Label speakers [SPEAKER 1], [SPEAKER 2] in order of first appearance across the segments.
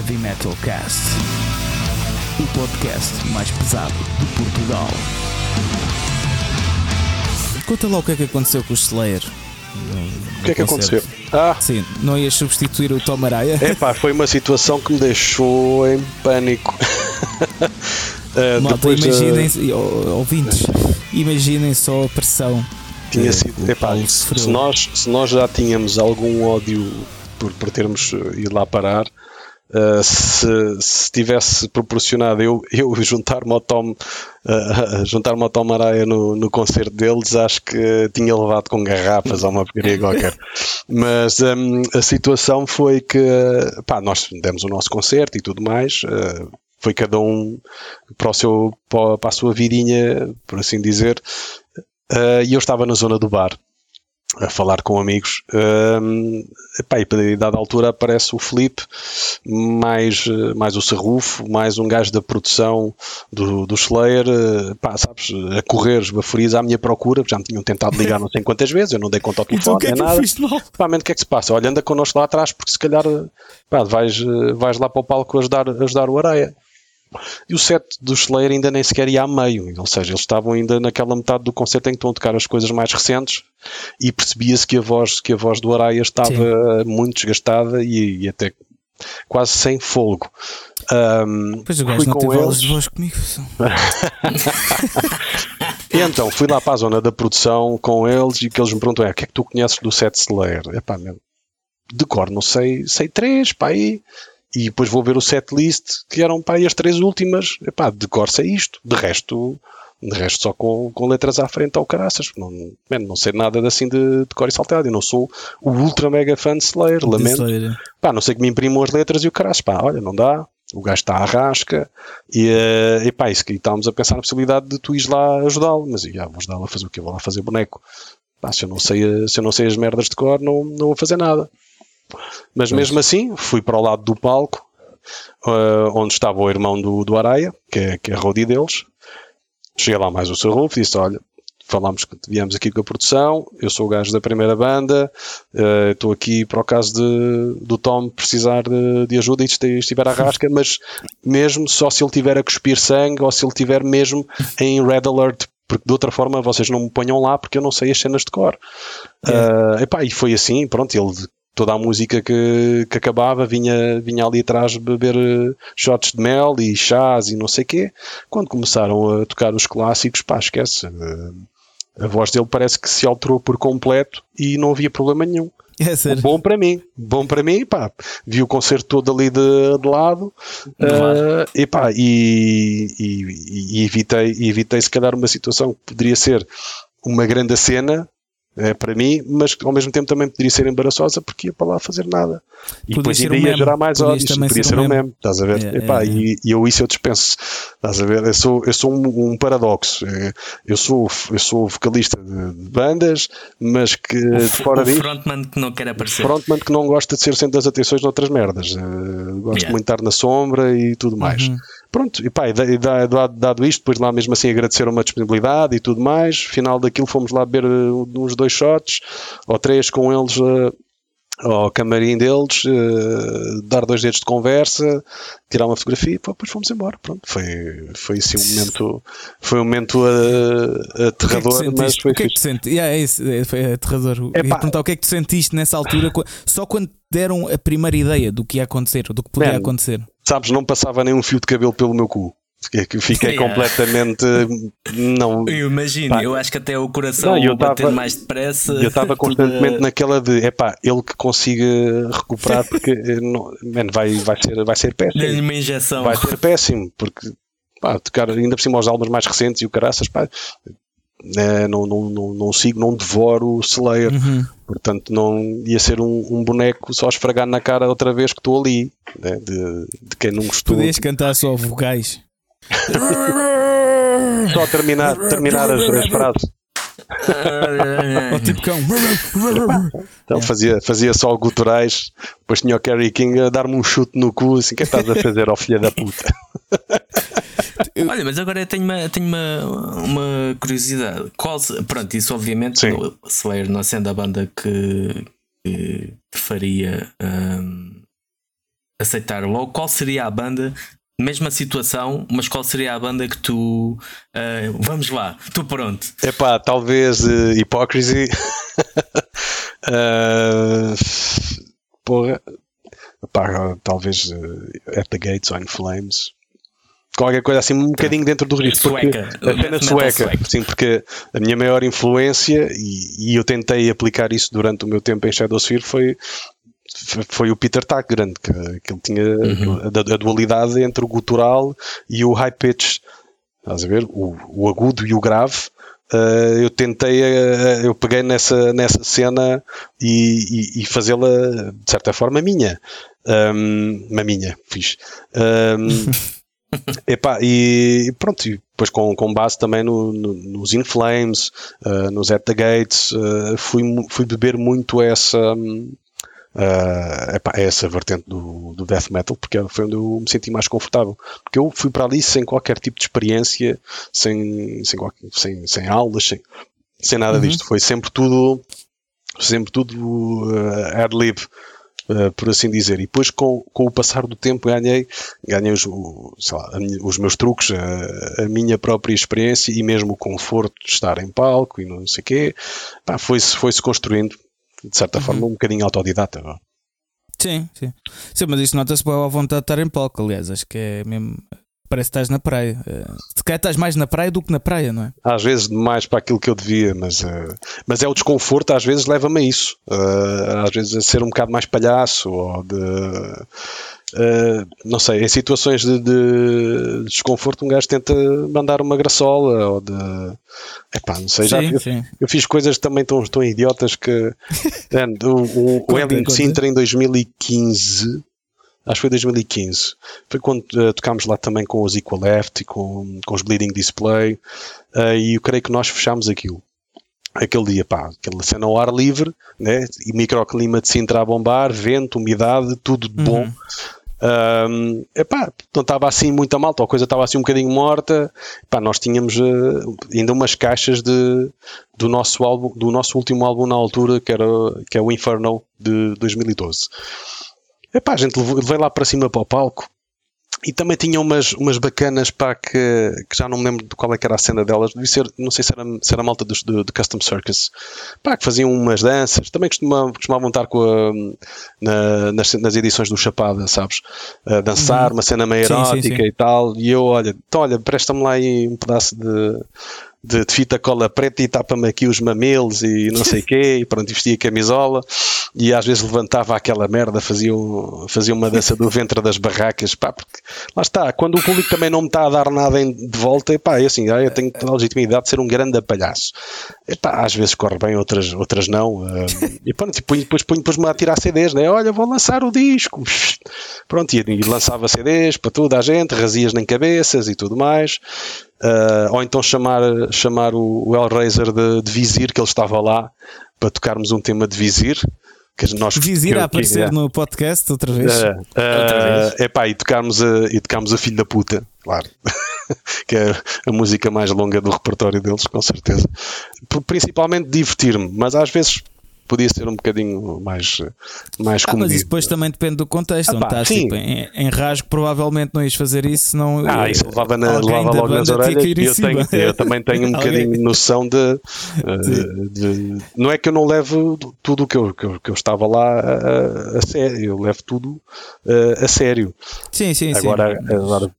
[SPEAKER 1] Heavy Metal Cast, o podcast mais pesado de Portugal. Conta lá o que é que aconteceu com o Slayer.
[SPEAKER 2] O que é que aconteceu? Ah,
[SPEAKER 1] Sim, não ias substituir o Tom Araya?
[SPEAKER 2] epá, foi uma situação que me deixou em pânico. Eh,
[SPEAKER 1] Malta,
[SPEAKER 2] depois, eh,
[SPEAKER 1] imaginem, ó, ouvintes, imaginem só a pressão.
[SPEAKER 2] tinha sido,
[SPEAKER 1] o
[SPEAKER 2] epá, se nós, se nós já tínhamos algum ódio por, por termos eh, ido lá parar, eh, se, se tivesse proporcionado eu, eu juntar-me ao Tom, eh, juntar-me ao Tom Araya no, no concerto deles, acho que tinha levado com garrafas ou uma porcaria qualquer. Mas hum, a situação foi que pá, nós demos o nosso concerto e tudo mais. eh, foi cada um para, o seu, para, a sua vidinha, por assim dizer. E eu estava na zona do bar a falar com amigos. Um, epá, e a dada altura aparece o Felipe, mais, mais o Serrufo, mais um gajo da produção do, do Slayer, pá, sabes, a correr esbaforias à minha procura, já me tinham tentado ligar não sei quantas vezes, eu não dei conta ao
[SPEAKER 1] Então
[SPEAKER 2] telefone,
[SPEAKER 1] o que é
[SPEAKER 2] nem
[SPEAKER 1] que
[SPEAKER 2] nada.
[SPEAKER 1] fiz mal?
[SPEAKER 2] O que é que se passa? Olha, anda connosco lá atrás, porque se calhar pá, vais, vais lá para o palco ajudar, ajudar o Areia. E o set do Slayer ainda nem sequer ia a meio, ou seja, eles estavam ainda naquela metade do concerto em que estão a tocar as coisas mais recentes e percebia-se que a voz, que a voz do Araya estava muito desgastada e, e até quase sem fôlego. Ahm,
[SPEAKER 1] Pois o gajo não teve
[SPEAKER 2] eles.
[SPEAKER 1] de voz comigo.
[SPEAKER 2] E então fui lá para a zona da produção com eles e que eles me perguntam: é, o que é que tu conheces do set Slayer? Epá, meu, de cor não sei, sei três, pá, aí. E depois vou ver o set list, que eram aí as três últimas. Epá, de cor sei isto. De resto, de resto só com, com letras à frente ao caraças. Não, man, não sei nada assim de, de cor e salteado. Eu não sou o ultra mega fã de Slayer, lamento.
[SPEAKER 1] Slayer.
[SPEAKER 2] Pá, não sei que me imprimam as letras e o caraças, pá, olha, não dá. O gajo está à rasca e, eh, e pá, isso que estávamos a pensar na possibilidade de tu ires lá ajudá-lo, mas já vou ajudá-lo a fazer o que eu vou lá fazer boneco. Pá, se eu não sei, se eu não sei as merdas de cor, não, não vou fazer nada. Mas mesmo assim, fui para o lado do palco, eh, onde estava o irmão do, do Araia, que é, que é roadie deles. Cheguei lá mais o seu Rufo e disse: Olha, falámos que viemos aqui com a produção, eu sou o gajo da primeira banda, eh, estou aqui para o caso de, do Tom precisar de, de ajuda e estiver à rasca, mas mesmo só se ele tiver a cuspir sangue ou se ele tiver mesmo em red alert, porque de outra forma vocês não me ponham lá porque eu não sei as cenas de cor. Eh, epá, e foi assim, pronto, ele toda a música que, que acabava vinha, vinha ali atrás beber eh, shots de mel e chás e não sei quê. Quando começaram a tocar os clássicos, pá, esquece. eh, a voz dele parece que se alterou por completo e não havia problema nenhum.
[SPEAKER 1] É sério.
[SPEAKER 2] Bom para mim, bom para mim, pá. Vi o concerto todo ali de, de lado eh, e, pá, e, e- e evitei, e evitei se calhar uma situação que poderia ser uma grande cena eh, para mim, mas que ao mesmo tempo também poderia ser embaraçosa porque ia para lá fazer nada. E
[SPEAKER 1] Podia
[SPEAKER 2] depois ainda
[SPEAKER 1] um
[SPEAKER 2] ia
[SPEAKER 1] meme.
[SPEAKER 2] gerar mais ódios, podia
[SPEAKER 1] ser
[SPEAKER 2] ser
[SPEAKER 1] um meme.
[SPEAKER 2] meme, estás a ver?
[SPEAKER 1] É,
[SPEAKER 2] Epá,
[SPEAKER 1] é, é.
[SPEAKER 2] E, e eu isso eu dispenso, estás a ver? Eu sou, eu sou um, um paradoxo. Eh, Eu sou, eu sou vocalista de, bandas, mas que
[SPEAKER 3] O,
[SPEAKER 2] fora
[SPEAKER 3] o
[SPEAKER 2] disso
[SPEAKER 3] frontman que não quer aparecer.
[SPEAKER 2] frontman que não gosta de ser centro das atenções noutras merdas. Eh, gosto
[SPEAKER 3] Yeah.
[SPEAKER 2] muito de estar na sombra e tudo mais.
[SPEAKER 1] Uhum.
[SPEAKER 2] Pronto, e pá, e da- da- dado, dado isto, depois lá mesmo assim agradeceram uma disponibilidade e tudo mais. Final daquilo fomos lá beber eh, uns dois shots ou três com eles eh, ao camarim deles, eh, dar dois dedos de conversa, tirar uma fotografia e depois fomos embora. Pronto, foi, foi assim um momento, foi um momento eh,
[SPEAKER 1] O que é
[SPEAKER 2] aterrador, mas
[SPEAKER 1] sentiste?
[SPEAKER 2] foi
[SPEAKER 1] O que é que tu sentiste? Yeah, é isso, é, foi aterrador.
[SPEAKER 2] Epá.
[SPEAKER 1] perguntar o que é que tu sentiste nessa altura, só quando deram a primeira ideia do que ia acontecer, ou do que podia
[SPEAKER 2] Man,
[SPEAKER 1] acontecer.
[SPEAKER 2] sabes, não passava nem um fio de cabelo pelo meu cu. Fiquei, fiquei
[SPEAKER 3] Yeah.
[SPEAKER 2] completamente. Não.
[SPEAKER 3] Eu imagino,
[SPEAKER 2] Pá.
[SPEAKER 3] eu acho que até o coração
[SPEAKER 2] Não, eu
[SPEAKER 3] bater
[SPEAKER 2] tava-
[SPEAKER 3] mais depressa.
[SPEAKER 2] Eu estava constantemente
[SPEAKER 3] a-
[SPEAKER 2] naquela de epá, ele que consiga recuperar, porque eh, não, man, vai, vai, ser, vai ser péssimo.
[SPEAKER 3] uma injeção.
[SPEAKER 2] Vai ser péssimo, porque pá, tocar ainda por cima aos álbuns mais recentes e o caraças, pá, eh, não, não, não, não sigo, não devoro o Slayer.
[SPEAKER 1] Uhum.
[SPEAKER 2] Portanto, não ia ser um, um boneco só esfregar na cara outra vez que estou ali, né, de, de quem não gostou.
[SPEAKER 1] Podias cantar só vogais.
[SPEAKER 2] Só terminar, terminar as, as frases.
[SPEAKER 1] Ou tipo cão.
[SPEAKER 2] Então fazia, fazia só guturais, depois tinha o Kerry King a dar-me um chute no cu, assim, o que é que estás a fazer, ao filho da puta?
[SPEAKER 3] Olha, mas agora eu tenho uma, tenho uma, uma curiosidade. Qual, pronto, isso obviamente
[SPEAKER 2] Sim.
[SPEAKER 3] o Slayer não sendo a banda que, que faria hum, aceitar logo, qual seria a banda, mesma situação, mas qual seria a banda que tu. Uh, vamos lá, tu pronto.
[SPEAKER 2] É pá, talvez uh, Hypocrisy. uh, porra. Epá, talvez At the Gates ou In Flames qualquer coisa assim um bocadinho dentro do risco.
[SPEAKER 3] Sueca.
[SPEAKER 2] A cena sueca, sueca. Sim, porque a minha maior influência, e, e, eu tentei aplicar isso durante o meu tempo em Shadowsphere, foi, foi o Peter grande que, que ele tinha uhum. a, a, dualidade entre o gutural e o high pitch. Estás a ver? O, o agudo e o grave. Uh, eu tentei, uh, eu peguei nessa, nessa cena e, e, e fazê-la de certa forma minha. Um, uma minha, fiz. Um, Epá, e pronto, e depois com, com base também no, no, nos In Flames, uh, nos At the Gates, fui, fui beber muito essa, uh, epá, essa vertente do, do death metal, porque foi onde eu me senti mais confortável. Porque eu fui para ali sem qualquer tipo de experiência, sem, sem, sem, sem aulas, sem, sem nada uhum. disto. Foi sempre tudo, sempre tudo uh, ad-lib. Uh, por assim dizer. E depois, com, com o passar do tempo, ganhei, ganhei os, lá, os meus truques, a, a, minha própria experiência e mesmo o conforto de estar em palco e não sei o quê. foi-se foi -se construindo, de certa uhum. forma, um bocadinho autodidata. Não?
[SPEAKER 1] Sim, sim. Sim, mas isso nota-se à vontade de estar em palco, aliás. Acho que é mesmo Parece que estás na praia. Eh, se calhar estás mais na praia do que na praia, não é?
[SPEAKER 2] Às vezes mais para aquilo que eu devia, mas, uh, mas é o desconforto, às vezes leva-me a isso. Uh, às vezes a ser um bocado mais palhaço ou de. Uh, não sei, em situações de, de, desconforto, um gajo tenta mandar uma graçola ou de. Epá, não sei, sim, já eu, eu, fiz coisas também tão, tão idiotas que. o, o, o Sintra em 2015 acho que foi 2015. Foi quando uh, tocámos lá também com os Equal Left e com, com os Bleeding Display, uh, e eu creio que nós fechámos aquilo. Aquele dia, pá, aquela cena ao ar livre, né? e microclima de Sintra a bombar, vento, umidade, tudo de bom. Uhum. Um, epá, não estava assim muito a malta, a coisa estava assim um bocadinho morta. Epá, nós tínhamos uh, ainda umas caixas de, do, nosso álbum, do nosso último álbum na altura, que, era, que é o Inferno de 2012. Epá, a gente levei lá para cima para o palco e também tinha umas, umas bacanas para que, que já não me lembro de qual é que era a cena delas. Devia ser, não sei se era, se era a malta do, do, do Custom Circus. Pá, que faziam umas danças. Também costumavam, costumavam estar com a, na, nas, nas, edições do Chapada, sabes? A dançar, uhum. uma cena meio erótica sim, sim, sim. e tal. E eu, olha, então olha, presta-me lá aí um pedaço de de, de fita cola preta e tapa-me aqui os mamelos e não sei o quê, e pronto, vestia camisola e às vezes levantava aquela merda, fazia, fazia uma dança do ventre das barracas, pá, porque lá está, quando o público também não me está a dar nada de volta, pá, é assim, eu tenho toda a legitimidade de ser um grande palhaço. Epá, às vezes corre bem, outras, outras não. e pronto, e depois, depois me a tirar CDs, né? Olha, vou lançar o disco. Pronto, e, e lançava CDs para toda a gente, razias nem cabeças e tudo mais. Uh, ou então chamar, chamar o, o Hellraiser de, de Vizir, que ele estava lá para tocarmos um tema de Vizir.
[SPEAKER 1] Que nós, Vizir a aparecer é. no podcast outra vez. Uh,
[SPEAKER 2] uh, vez. Epá, e tocámos a, e tocámos a Filho da Puta, claro. que é a música mais longa do repertório deles, com certeza. Principalmente divertir-me, mas às vezes podia ser um bocadinho mais, mais ah,
[SPEAKER 1] Mas isso depois também depende do contexto. Ah, pá, estás tipo, em, em, rasgo, provavelmente não ias fazer isso, não.
[SPEAKER 2] Ah, isso levava, na, levava logo nas orelhas. Eu, tenho, eu também tenho um bocadinho noção de, uh, de, Não é que eu não levo tudo o que eu, que eu, que eu estava lá a, a, sério, eu levo tudo uh, a sério.
[SPEAKER 1] Sim, sim,
[SPEAKER 2] agora,
[SPEAKER 1] sim.
[SPEAKER 2] Agora,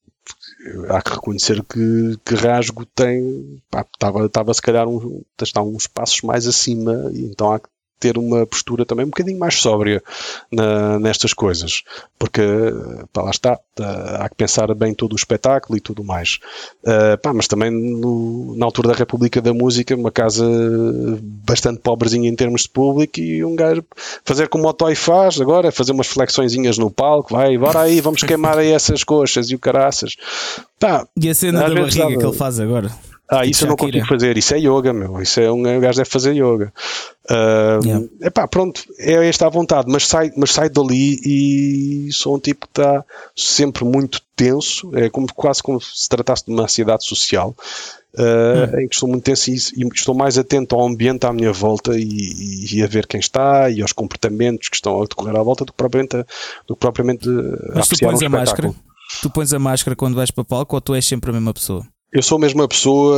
[SPEAKER 2] há que reconhecer que, que Rasgo tem estava, estava se calhar um, está uns passos mais acima então há que ter uma postura também um bocadinho mais sóbria na, nestas coisas, porque pá, lá está, há que pensar bem todo o espetáculo e tudo mais. Uh, pá, mas também no, na altura da República da Música, uma casa bastante pobrezinha em termos de público e um gajo fazer como o Toy faz agora, fazer umas flexõezinhas no palco, vai, bora aí, vamos queimar aí essas coxas e o caraças.
[SPEAKER 1] Pá, e a cena da barriga que ele faz agora?
[SPEAKER 2] Ah, isso eu não consigo fazer. Isso é yoga, meu. Isso é um o gajo deve fazer yoga. Ah,
[SPEAKER 1] Yeah.
[SPEAKER 2] Epá, pronto, é esta à vontade, mas sai, mas sai dali e sou um tipo que está sempre muito tenso. É como, quase como se tratasse de uma ansiedade social. ah, Em que estou muito tenso e, e estou mais atento ao ambiente à minha volta e, e- a ver quem está e aos comportamentos que estão a decorrer à volta do que propriamente, do que propriamente a
[SPEAKER 1] Mas tu
[SPEAKER 2] apreciar um
[SPEAKER 1] pões a máscara? Tu pões a máscara quando vais para palco ou tu és sempre a mesma pessoa?
[SPEAKER 2] Eu sou mesmo a pessoa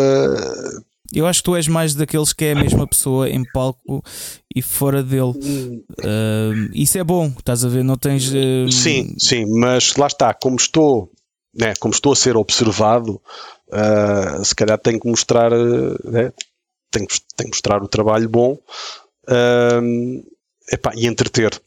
[SPEAKER 1] Eu acho que tu és mais daqueles que é a mesma pessoa em palco e fora dele. Ah, isso é bom, estás a ver? Não tens. ah,
[SPEAKER 2] Sim, sim, mas lá está, como estou, né, como estou a ser observado, ah, se calhar tenho que mostrar, ah, né, tenho, que- tenho que mostrar o trabalho bom epá, e entreter.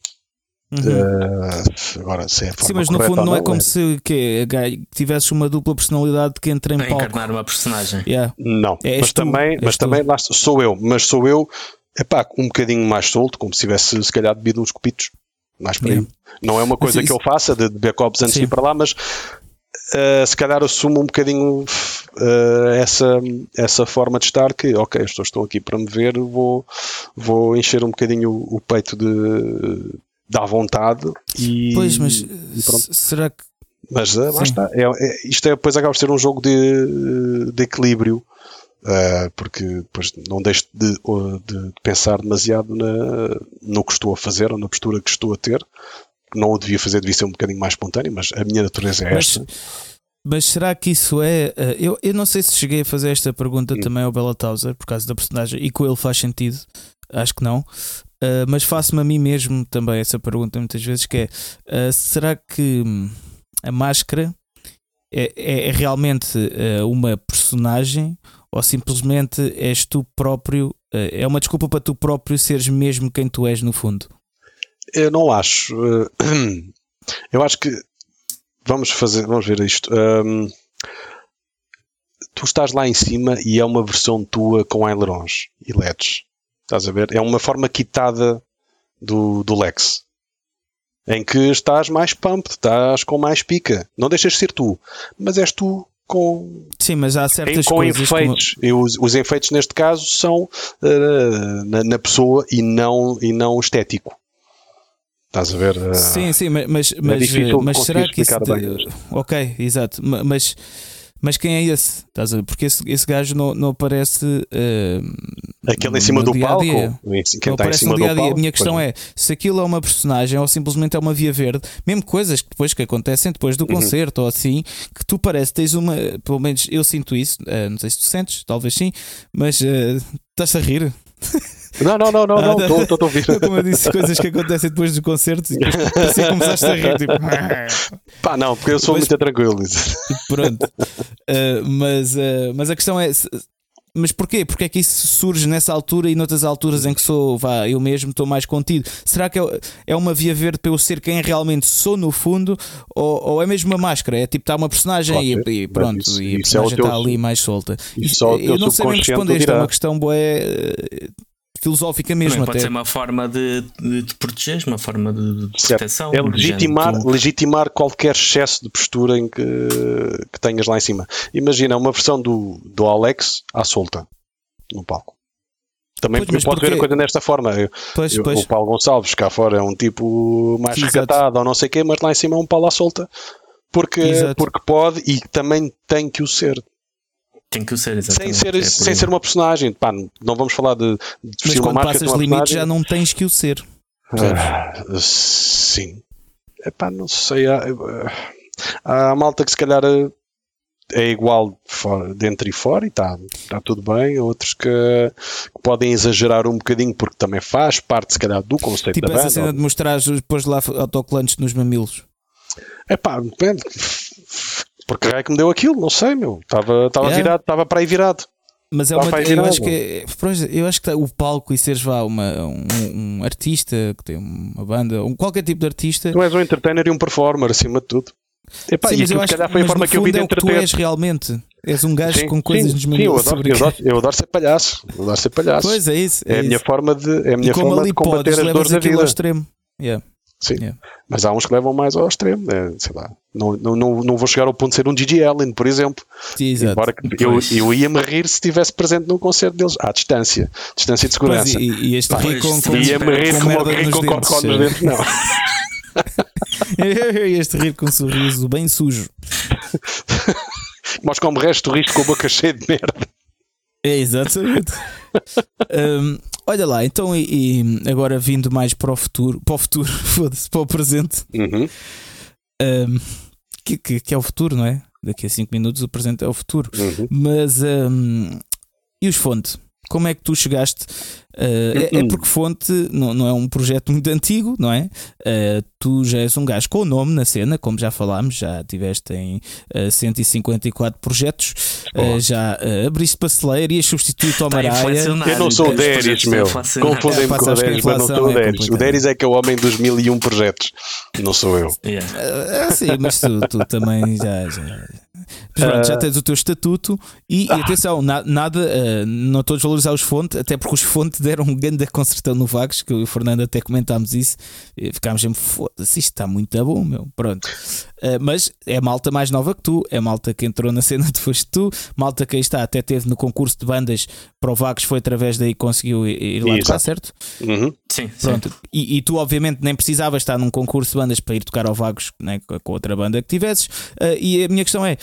[SPEAKER 1] Uhum.
[SPEAKER 2] Ah, agora, se é a
[SPEAKER 1] Sim,
[SPEAKER 2] forma
[SPEAKER 1] mas no fundo
[SPEAKER 2] ou
[SPEAKER 1] não é como se que, que tivesses uma dupla personalidade que entra em palco.
[SPEAKER 3] encarnar uma personagem.
[SPEAKER 1] Yeah.
[SPEAKER 2] Não,
[SPEAKER 1] És
[SPEAKER 2] mas
[SPEAKER 1] tu,
[SPEAKER 2] também, mas
[SPEAKER 1] tu.
[SPEAKER 2] também lá sou eu, mas sou eu, epá, um bocadinho mais solto, como se tivesse se calhar bebido uns copitos. Mais para.
[SPEAKER 1] Yeah.
[SPEAKER 2] Não é uma coisa
[SPEAKER 1] isso-
[SPEAKER 2] que eu faça de beber copos antes de
[SPEAKER 1] Sim.
[SPEAKER 2] ir para lá, mas uh, se calhar assumo um bocadinho uh, essa, essa forma de estar que, ok, pessoas estão aqui para me ver, vou, vou encher um bocadinho o, o peito de, à vontade e,
[SPEAKER 1] Pois, mas
[SPEAKER 2] e
[SPEAKER 1] será que.
[SPEAKER 2] Mas uh, lá
[SPEAKER 1] Sim.
[SPEAKER 2] está. É, é- isto é, depois acaba por ser um jogo de, de equilíbrio. uh, porque depois não deixo de, de pensar demasiado na, no que estou a fazer ou na postura que estou a ter. Não o devia fazer, devia ser um bocadinho mais espontâneo, mas a minha natureza é
[SPEAKER 1] Mas,
[SPEAKER 2] esta.
[SPEAKER 1] mas será que isso é. eh, eu, eu não sei se cheguei a fazer esta pergunta
[SPEAKER 2] Hum.
[SPEAKER 1] também ao Bela Tauser por causa da personagem e com ele faz sentido. Acho que não. Eh, mas faço-me a mim mesmo também essa pergunta muitas vezes que é eh, será que hum, a máscara é, é- é realmente eh, uma personagem ou simplesmente és tu próprio é uma desculpa para tu próprio seres mesmo quem tu és no fundo
[SPEAKER 2] Eu não acho. uh, Eu acho que vamos fazer, vamos ver isto. Um, tu estás lá em cima e é uma versão tua com ailerons e LEDs. Estás a ver? É uma forma quitada do, do Lex. Em que estás mais pumped, estás com mais pica. Não deixas de ser tu, mas és tu com
[SPEAKER 1] sim mas há
[SPEAKER 2] em,
[SPEAKER 1] certas
[SPEAKER 2] com
[SPEAKER 1] coisas como-
[SPEAKER 2] efeitos. E os, os efeitos neste caso são uh, na, na pessoa e não, e não estético. Estás a ver? Uh,
[SPEAKER 1] Sim, sim, ma- mas, mas,
[SPEAKER 2] difícil
[SPEAKER 1] mas
[SPEAKER 2] conseguir
[SPEAKER 1] será que isso. de- Ok, exato. Ma- Mas, mas quem é esse? Estás a ver? Porque esse, esse gajo não, não aparece. eh,
[SPEAKER 2] Aquele em cima do palco.
[SPEAKER 1] dia.
[SPEAKER 2] Quem
[SPEAKER 1] não
[SPEAKER 2] está em
[SPEAKER 1] aparece
[SPEAKER 2] cima
[SPEAKER 1] no dia a
[SPEAKER 2] do
[SPEAKER 1] dia.
[SPEAKER 2] palco.
[SPEAKER 1] A minha questão
[SPEAKER 2] pois
[SPEAKER 1] é se aquilo é uma personagem ou simplesmente é uma via verde, mesmo coisas que depois que acontecem depois do
[SPEAKER 2] Uhum.
[SPEAKER 1] concerto ou assim, que tu parece tens uma. Pelo menos eu sinto isso, eh, não sei se tu sentes, talvez sim, mas eh, estás a rir.
[SPEAKER 2] Não, não, não, não,
[SPEAKER 1] Ah,
[SPEAKER 2] não, estou a ouvir.
[SPEAKER 1] Como eu disse, coisas que acontecem depois dos concertos e depois que começaste a rir. Tipo,
[SPEAKER 2] Pá, não, porque eu sou
[SPEAKER 1] Mas-
[SPEAKER 2] muito tranquilo.
[SPEAKER 1] Pronto. Uh, mas, uh, mas a questão é. Mas porquê? Porque é que isso surge nessa altura e noutras alturas em que sou, vá, eu mesmo estou mais contido? Será que é, é uma via verde para eu ser quem realmente sou no fundo? Ou, ou é mesmo uma máscara? É tipo, está uma personagem e, e pronto,
[SPEAKER 2] isso-
[SPEAKER 1] e a
[SPEAKER 2] é
[SPEAKER 1] personagem
[SPEAKER 2] teu-
[SPEAKER 1] está ali mais solta.
[SPEAKER 2] isso
[SPEAKER 1] eu não sei bem responder, isto é uma questão boa, filosófica mesmo
[SPEAKER 3] Também pode
[SPEAKER 1] até.
[SPEAKER 3] ser uma forma de, de te proteger, uma forma de, de proteção.
[SPEAKER 2] É legitimar, legitimar qualquer excesso de postura em que, que tenhas lá em cima. Imagina uma versão do, do Alex à solta no palco. Também
[SPEAKER 1] Pois,
[SPEAKER 2] pode ver a coisa desta forma. Eu-
[SPEAKER 1] Pois,
[SPEAKER 2] eu-
[SPEAKER 1] pois.
[SPEAKER 2] O Paulo Gonçalves cá fora é um tipo mais
[SPEAKER 1] Exato.
[SPEAKER 2] recatado ou não sei o quê, mas lá em cima é um Paulo à solta. Porque,
[SPEAKER 1] Exato.
[SPEAKER 2] porque pode e também tem que o ser.
[SPEAKER 3] Tem que o ser,
[SPEAKER 2] Sem
[SPEAKER 3] exatamente.
[SPEAKER 2] ser,
[SPEAKER 3] É
[SPEAKER 2] sem ser uma personagem. Pá, não vamos falar de, de
[SPEAKER 1] Mas quando passas limites
[SPEAKER 2] personagem.
[SPEAKER 1] já não tens que o ser.
[SPEAKER 2] Ah, sim. Epá, não sei. Há, há malta que se calhar é igual dentro e fora e está tá tudo bem. Outros que, que podem exagerar um bocadinho porque também faz parte, se calhar, do conceito
[SPEAKER 1] Tipo
[SPEAKER 2] da
[SPEAKER 1] essa
[SPEAKER 2] banda.
[SPEAKER 1] cena de mostrar depois lá autocolantes nos mamilos.
[SPEAKER 2] Epá, depende. Porque é que me deu aquilo? Não sei, meu. Estava estava
[SPEAKER 1] Yeah.
[SPEAKER 2] virado, estava para aí virado.
[SPEAKER 1] Mas é uma, eu
[SPEAKER 2] virado.
[SPEAKER 1] acho que é- eu acho que o palco e seres vá uma, um, um artista que tem uma banda, um, qualquer tipo de artista.
[SPEAKER 2] Tu és um entertainer e um performer, acima de tudo. Epá,
[SPEAKER 1] Sim,
[SPEAKER 2] e
[SPEAKER 1] eu
[SPEAKER 2] aquilo, se
[SPEAKER 1] acho
[SPEAKER 2] calhar, foi a forma que eu vi de
[SPEAKER 1] é que tu
[SPEAKER 2] entreter.
[SPEAKER 1] és realmente. És um gajo
[SPEAKER 2] Sim,
[SPEAKER 1] com coisas
[SPEAKER 2] sim,
[SPEAKER 1] nos
[SPEAKER 2] sim, eu,
[SPEAKER 1] mamilos.
[SPEAKER 2] adoro,
[SPEAKER 1] sobre
[SPEAKER 2] eu, adoro, eu adoro ser palhaço. Eu adoro ser palhaço.
[SPEAKER 1] Pois é isso.
[SPEAKER 2] É, a minha
[SPEAKER 1] isso.
[SPEAKER 2] forma de, é a minha
[SPEAKER 1] como
[SPEAKER 2] forma
[SPEAKER 1] ali
[SPEAKER 2] de combater
[SPEAKER 1] podes,
[SPEAKER 2] as dores da vida.
[SPEAKER 1] ao extremo. Yeah.
[SPEAKER 2] Sim.
[SPEAKER 1] Yeah.
[SPEAKER 2] Mas há uns que levam mais ao extremo, né? sei lá. Não, não, não, não vou chegar ao ponto de ser um Gigi Allen, por exemplo.
[SPEAKER 1] Sim, exato.
[SPEAKER 2] Embora eu,
[SPEAKER 3] Pois.
[SPEAKER 2] eu ia-me rir se estivesse presente num concerto deles, à distância. Distância de
[SPEAKER 1] Pois,
[SPEAKER 2] segurança.
[SPEAKER 1] e, e este
[SPEAKER 3] Pois,
[SPEAKER 1] rir com, com,
[SPEAKER 2] Ia-me rir
[SPEAKER 1] com
[SPEAKER 2] com,
[SPEAKER 1] merda
[SPEAKER 2] rir
[SPEAKER 1] nos
[SPEAKER 2] com
[SPEAKER 1] dentes.
[SPEAKER 2] cocó nos dentes, não.
[SPEAKER 1] este rir com um sorriso bem sujo.
[SPEAKER 2] Mas como resto, riste com a boca cheia de merda.
[SPEAKER 1] É, exatamente. Hum, olha lá, então, e, e agora vindo mais para o futuro, para o futuro, foda-se, para o presente,
[SPEAKER 2] Uhum.
[SPEAKER 1] hum, que, que, que é o futuro, não é? Daqui a 5 minutos o presente é o futuro.
[SPEAKER 2] Uhum.
[SPEAKER 1] Mas hum, e os fonte? Como é que tu chegaste? Uh, é, é
[SPEAKER 2] Uhum.
[SPEAKER 1] porque Fonte não, não é um projeto muito antigo, não é? Uh, tu já és um gajo com nome na cena, como já falámos, já tiveste em uh, 154 projetos, uh, já uh, abriste pasteleira, ias substituir o
[SPEAKER 3] Está
[SPEAKER 1] Araia.
[SPEAKER 3] inflacionário.
[SPEAKER 2] Eu não sou o Deris, meu. Confundem-me
[SPEAKER 1] É,
[SPEAKER 2] com o Deris, mas não sou o
[SPEAKER 1] é
[SPEAKER 2] Deris. o
[SPEAKER 1] complicada.
[SPEAKER 2] Deris é que é o homem dos mil e um projetos. Não sou eu.
[SPEAKER 3] Yeah.
[SPEAKER 1] Ah, sim, mas tu, tu também já. já... Pronto, já tens o teu estatuto e, e atenção, na- nada, ah, não estou a desvalorizar os fontes, até porque os fontes deram um grande concertão no Vagos, que eu e o Fernando até comentámos isso, e ficámos sempre, foda-se, isto está muito bom, meu. Pronto. Ah, mas é malta mais nova que tu, é malta que entrou na cena depois de tu, malta que aí está, até teve no concurso de bandas para o Vagos, foi através daí que conseguiu ir lá tocar, certo?
[SPEAKER 2] Uhum.
[SPEAKER 3] Sim, sim.
[SPEAKER 1] Pronto, e, e tu obviamente nem precisavas estar num concurso de bandas para ir tocar ao Vagos né, com outra banda que tivesses. Ah, e a minha questão é: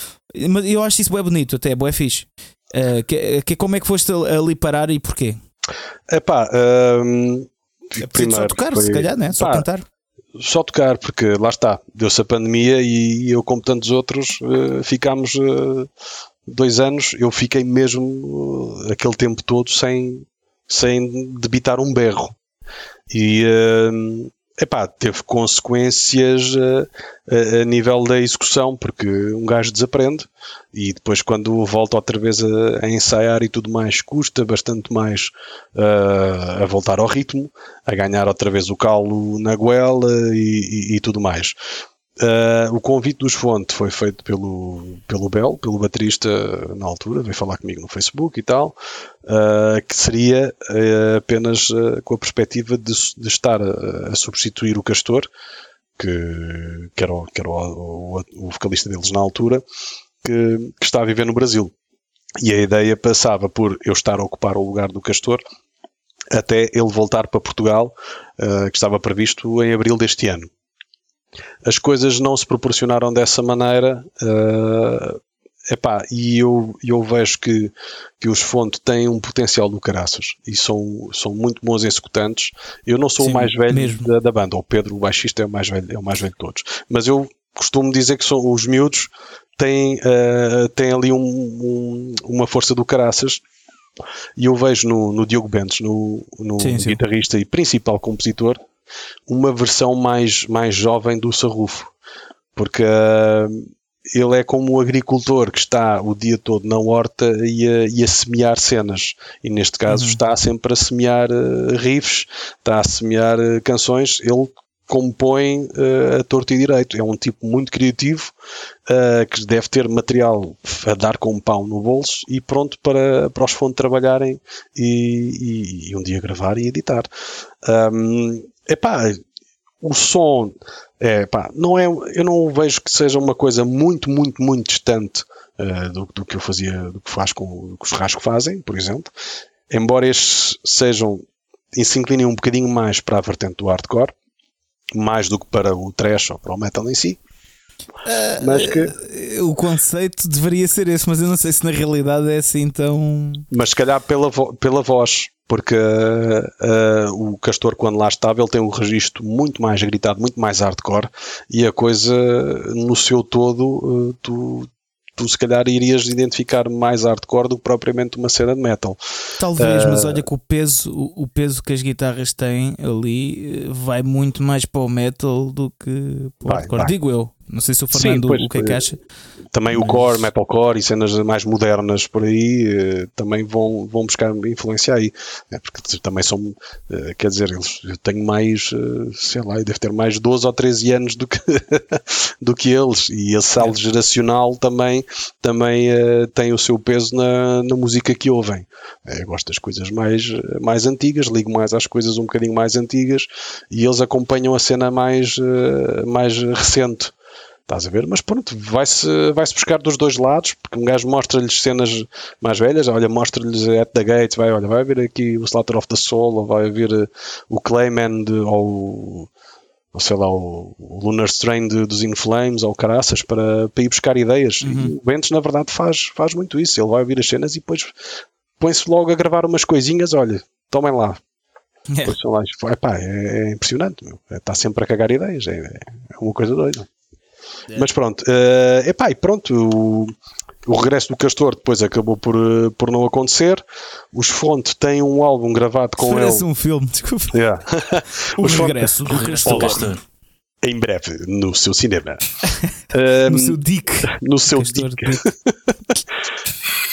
[SPEAKER 1] mas eu acho isso bem bonito, até é fixe. Ah, que, que, como é que foste ali parar e porquê?
[SPEAKER 2] Epá, hum,
[SPEAKER 1] É preciso só tocar,
[SPEAKER 2] foi-
[SPEAKER 1] se calhar, né? só
[SPEAKER 2] Pá,
[SPEAKER 1] cantar.
[SPEAKER 2] Só tocar, porque lá está, deu-se a pandemia e eu, como tantos outros, eh, ficámos eh, dois anos. Eu fiquei mesmo eh, aquele tempo todo sem, sem debitar um berro. E eh, epá, teve consequências eh, a, a nível da execução, porque um gajo desaprende e depois, quando volta outra vez a, a ensaiar e tudo mais, custa bastante mais eh, a voltar ao ritmo, a ganhar outra vez o calo na goela e, e- e tudo mais. Uh, o convite dos Fonte foi feito pelo, pelo Bel, pelo baterista na altura, veio falar comigo no Facebook e tal, uh, que seria uh, apenas com a perspectiva de, de estar a, a substituir o Castor, que, que era, o, que era o, o- o vocalista deles na altura, que, que está a viver no Brasil. E a ideia passava por eu estar a ocupar o lugar do Castor até ele voltar para Portugal, que estava previsto em abril deste ano as coisas não se proporcionaram dessa maneira. eh, epá, e eu, eu vejo que, que os Fonte têm um potencial do caraças e são, são muito bons executantes. Eu não sou
[SPEAKER 1] Sim,
[SPEAKER 2] o mais velho da, da banda, o Pedro, o baixista, é o mais velho, é o mais velho de todos. Mas eu costumo dizer que são os miúdos têm, eh, têm ali um- um- uma força do caraças. E eu vejo no, no Diogo Bentes, no, no
[SPEAKER 1] Sim, sim.
[SPEAKER 2] guitarrista e principal compositor, uma versão mais, mais jovem do Sarrufo. Porque ah, ele é como o agricultor que está o dia todo na horta e a, e a semear cenas. E neste caso
[SPEAKER 1] Uhum.
[SPEAKER 2] está sempre a semear ah, riffs, está a semear ah, canções. Ele compõe ah, a torto e direito. É um tipo muito criativo ah, que deve ter material a dar com um pau no bolso e pronto para, para os fontes trabalharem e, e- e um dia gravar e editar. Um, epá, o som é, pá, não é, eu não vejo que seja uma coisa muito, muito, muito distante uh, do, do que eu fazia, do que faz com do que os Rasco fazem, por exemplo. Embora estes sejam e se inclinem um bocadinho mais para a vertente do hardcore, mais do que para o trash ou para o metal em si. Mas que,
[SPEAKER 1] O conceito deveria ser esse, mas eu não sei se na realidade é assim tão.
[SPEAKER 2] mas se calhar pela, vo- pela voz, porque uh, uh, o Castor, quando lá estava, ele tem um registro muito mais gritado, muito mais hardcore, e a coisa no seu todo, uh, tu, tu se calhar irias identificar mais hardcore do que propriamente uma cena de metal.
[SPEAKER 1] Talvez,
[SPEAKER 2] Ah.
[SPEAKER 1] mas olha que o peso, o, o peso que as guitarras têm ali eh, vai muito mais para o metal do que para o
[SPEAKER 2] Vai,
[SPEAKER 1] hardcore.
[SPEAKER 2] vai.
[SPEAKER 1] Digo eu. Não sei se o Fernando
[SPEAKER 2] pois,
[SPEAKER 1] o que é que
[SPEAKER 2] eh,
[SPEAKER 1] acha.
[SPEAKER 2] Também o
[SPEAKER 1] Mas-
[SPEAKER 2] core, metalcore e cenas mais modernas por aí eh, também vão, vão buscar influência aí. né? Porque também são, eh, quer dizer, eles, eu tenho mais, sei lá, eu devo ter mais 12 ou 13 anos do que, do que eles. E esse saldo geracional também, também tem o seu peso na, na música que ouvem. Eu gosto das coisas mais, mais antigas, ligo mais às coisas um bocadinho mais antigas e eles acompanham a cena mais, mais recente. Estás a ver? Mas pronto, vai-se vai -se buscar dos dois lados, porque um gajo mostra-lhes cenas mais velhas, olha, mostra-lhes At the Gate, vai, olha, vai ver aqui o Slaughter of the Soul, ou vai ver eh, o Clayman, de, ou, ou sei lá, o, Lunar Strain de, dos In Flames, ou Caraças, para, para ir buscar ideias. E o Bentes, na verdade, faz, faz muito isso. Ele vai ouvir as cenas e depois põe-se logo a gravar umas coisinhas, olha, tomem lá.
[SPEAKER 1] É.
[SPEAKER 2] Lá, epá, é, é impressionante, meu. está sempre a cagar ideias, é, é uma coisa doida.
[SPEAKER 1] É.
[SPEAKER 2] Mas pronto, eh, epá, e pronto, o, o regresso do Castor depois acabou por, eh, por não acontecer. Os Fonte têm um álbum gravado com
[SPEAKER 1] Parece
[SPEAKER 2] ele.
[SPEAKER 1] um filme, desculpa.
[SPEAKER 2] Yeah.
[SPEAKER 1] O
[SPEAKER 2] Os Fonte-
[SPEAKER 1] regresso do
[SPEAKER 3] Regresso do
[SPEAKER 1] Castor.
[SPEAKER 3] Castor.
[SPEAKER 2] em breve, no seu cinema. Eh,
[SPEAKER 1] No seu dick.
[SPEAKER 2] no seu
[SPEAKER 1] Castor
[SPEAKER 2] dick.
[SPEAKER 1] Dick.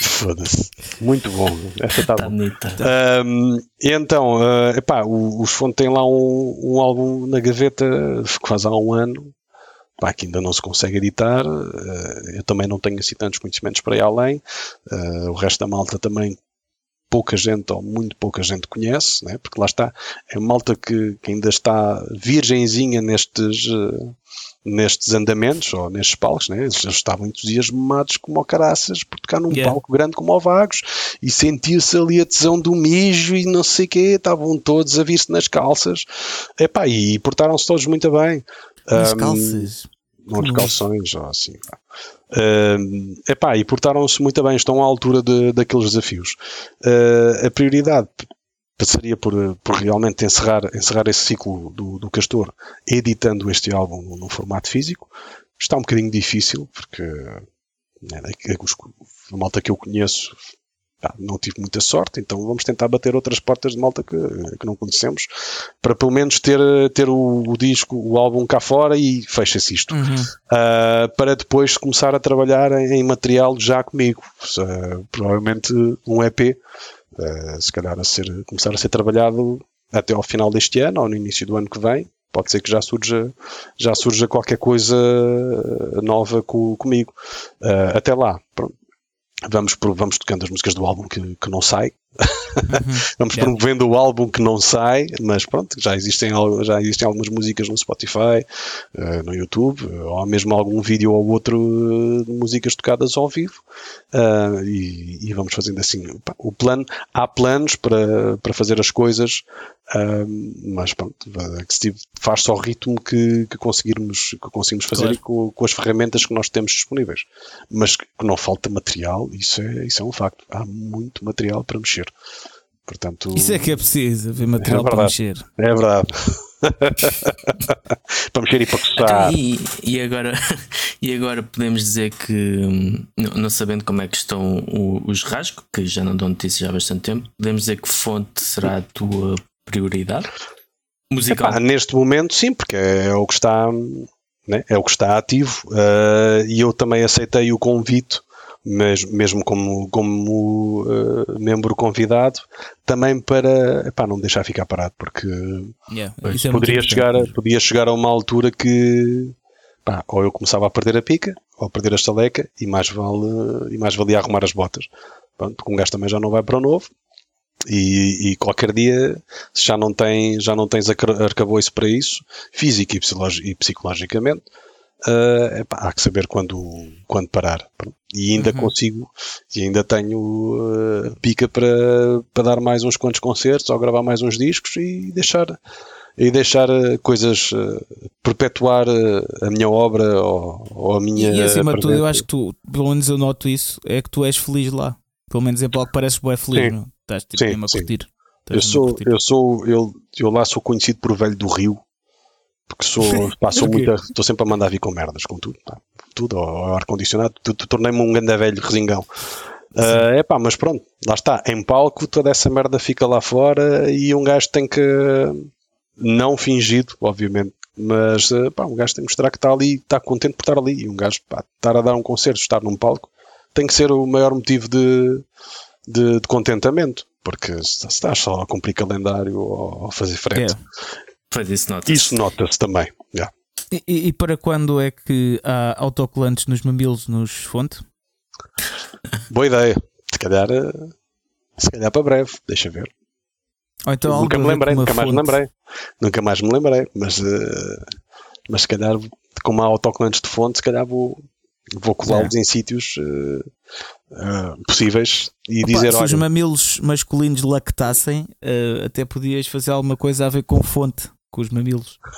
[SPEAKER 2] Foda-se. Muito bom. Esta está
[SPEAKER 3] Tá bonita.
[SPEAKER 2] Um, e então, uh, epá, o- os Fonte têm lá um, um álbum na gaveta quase há um ano, pá, que ainda não se consegue editar. Uh, eu também não tenho assim tantos conhecimentos para ir além. Uh, o resto da malta também pouca gente ou muito pouca gente conhece, né? porque lá está, é malta que, que ainda está virgenzinha nestes, uh, nestes andamentos ou nestes palcos, né? eles eles estavam entusiasmados como ao caraças por tocar num
[SPEAKER 1] Yeah.
[SPEAKER 2] palco grande como ao Vagos e sentir-se ali a tesão do mijo e não sei o quê, estavam todos a vir-se nas calças Epá, e portaram-se todos muito bem.
[SPEAKER 1] Nas
[SPEAKER 2] Um,
[SPEAKER 1] calças.
[SPEAKER 2] uns
[SPEAKER 1] Como?
[SPEAKER 2] calções ou assim. pá. Um, epá, e portaram-se muito bem, estão à altura de- daqueles desafios. Uh, a prioridade passaria por, por realmente encerrar, encerrar esse ciclo do, do Castor editando este álbum no, no formato físico. Está um bocadinho difícil, porque né, é a malta que eu conheço pá, não tive muita sorte, então vamos tentar bater outras portas de malta que, que não conhecemos para pelo menos ter, ter o, o disco, o álbum cá fora e fecha-se isto.
[SPEAKER 1] Uhum.
[SPEAKER 2] Uh, para depois começar a trabalhar em, em material já comigo. Uh, provavelmente um EP, uh, se calhar a ser, começar a ser trabalhado até ao final deste ano ou no início do ano que vem. Pode ser que já surja, já surja qualquer coisa nova co- comigo. Até lá, pronto. Vamos, vamos tocando as músicas do álbum que, que não sai. Vamos
[SPEAKER 1] Yeah.
[SPEAKER 2] promovendo o álbum que não sai, mas pronto, já existem, já existem algumas músicas no Spotify, eh, no YouTube, eh, ou mesmo algum vídeo ou outro eh, de músicas tocadas ao vivo. E, e vamos fazendo assim. O plano, há planos para, para fazer as coisas, mas pronto, que se faz só o ritmo que, que conseguirmos, que conseguimos fazer
[SPEAKER 1] Claro.
[SPEAKER 2] com, com as ferramentas que nós temos disponíveis. Mas que não falta material, isso é, isso é um facto. Há muito material para mexer. Portanto,
[SPEAKER 1] Isso é que é preciso, haver material para
[SPEAKER 2] verdade.
[SPEAKER 1] mexer.
[SPEAKER 2] é verdade. para mexer e para coçar.
[SPEAKER 3] Então, e, e agora, e agora podemos dizer que, hum, não, não sabendo como é que estão o- os rasgos, que já não dão notícias há bastante tempo, podemos dizer que fonte será a tua prioridade? Musical.
[SPEAKER 2] Epá, neste momento, sim, porque é o que está, né, é o que está ativo. eh, e eu também aceitei o convite, mas, mesmo como, como eh, membro convidado, também para epá, não deixar ficar parado, porque
[SPEAKER 1] Yeah, é
[SPEAKER 2] poderia, chegar, a-
[SPEAKER 1] importante.
[SPEAKER 2] podia chegar a uma altura que pá, ou eu começava a perder a pica, ou a perder a estaleca, e mais, vale, e mais valia arrumar as botas. Pronto, porque um gajo também já não vai para o novo. E, e qualquer dia, se já não, tem, já não tens arca- arcabouço para isso, físico e psicologicamente, ah, epá, há que saber quando, quando parar. E ainda
[SPEAKER 1] Uhum.
[SPEAKER 2] consigo, e ainda tenho ah, pica para, para dar mais uns quantos concertos ou gravar mais uns discos e deixar, e deixar ah, coisas, perpetuar a minha obra ou, ou a minha.
[SPEAKER 1] E acima de tudo, eu acho que tu, pelo menos eu noto isso, é que tu és feliz lá. Pelo menos em palco pareces bem feliz,
[SPEAKER 2] Sim.
[SPEAKER 1] não? Estás tipo,
[SPEAKER 2] Sim,
[SPEAKER 1] mesmo a curtir.
[SPEAKER 2] Eu
[SPEAKER 1] a
[SPEAKER 2] sou,
[SPEAKER 1] curtir.
[SPEAKER 2] eu sou, eu, eu lá sou conhecido por velho do Rio, porque sou, pá, sou
[SPEAKER 1] Porquê?
[SPEAKER 2] muito, estou sempre a mandar vir com merdas, com tudo, pá, tudo, ao ar-condicionado, tornei-me um ganda velho resingão. é epá, mas pronto, lá está, em palco toda essa merda fica lá fora e um gajo tem que, não fingido, obviamente, Mas uh, pá, um gajo tem que mostrar que está ali, está contente por estar ali. E um gajo pá, estar a dar um concerto, estar num palco, tem que ser o maior motivo de, de, de contentamento. Porque se, se estás só a cumprir calendário ou a fazer frente,
[SPEAKER 3] Pois isso nota-se.
[SPEAKER 2] isso nota-se também. Yeah.
[SPEAKER 1] E, e- para quando é que há autocolantes nos mamilos nos fonte?
[SPEAKER 2] Boa ideia. Se calhar, eh, se calhar para breve, deixa ver.
[SPEAKER 1] Ou então
[SPEAKER 2] nunca me lembrei, nunca mais me
[SPEAKER 1] fonte?
[SPEAKER 2] lembrei. Nunca mais me lembrei, mas, eh, mas se calhar, como há autocolantes de fonte, se calhar vou, vou colá-los em sítios eh, eh, possíveis e
[SPEAKER 1] Opa,
[SPEAKER 2] dizer:
[SPEAKER 1] se os mamilos masculinos lactassem, até podias fazer alguma coisa a ver com fonte, com os mamilos.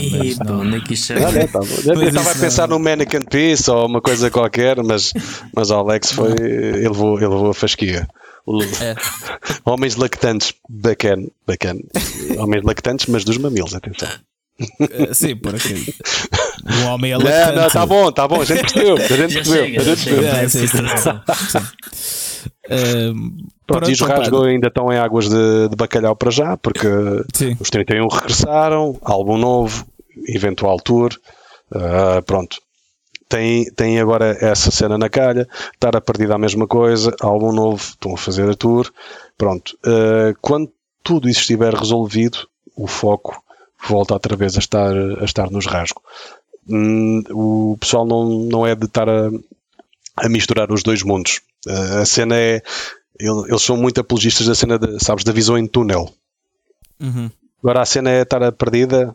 [SPEAKER 3] E
[SPEAKER 1] não.
[SPEAKER 3] onde é que isto
[SPEAKER 2] Olha,
[SPEAKER 3] chega?
[SPEAKER 2] bom. Eu
[SPEAKER 1] Mas
[SPEAKER 2] estava a pensar
[SPEAKER 1] não-
[SPEAKER 2] no Mannequin Piece ou uma coisa qualquer, mas, mas o Alex foi. Ele levou, ele levou a fasquia.
[SPEAKER 1] É.
[SPEAKER 2] Homens lactantes, bacana, bacana. Homens lactantes, mas dos mamilos, atenção.
[SPEAKER 1] Eh, sim, por aqui. Um homem é
[SPEAKER 2] Não,
[SPEAKER 1] lactante.
[SPEAKER 2] não, tá bom, tá bom, a gente percebeu, a gente percebeu.
[SPEAKER 1] Ehm,
[SPEAKER 2] Pronto, e os rasgos ainda estão em águas de, de bacalhau para já, porque
[SPEAKER 1] Sim.
[SPEAKER 2] os 31 regressaram, álbum novo, eventual tour, ah, pronto. Tem, tem agora essa cena na calha, estar a partir da mesma coisa, álbum novo, estão a fazer a tour, pronto. Ah, quando tudo isso estiver resolvido, o foco volta outra vez a estar, a estar nos rasgos. Hum, o pessoal não, não é de estar a, a misturar os dois mundos. Ah, a cena é. ele- Eles são muito apologistas da cena, de, sabes, da visão em túnel.
[SPEAKER 1] Uhum.
[SPEAKER 2] Agora a cena é estar a perdida.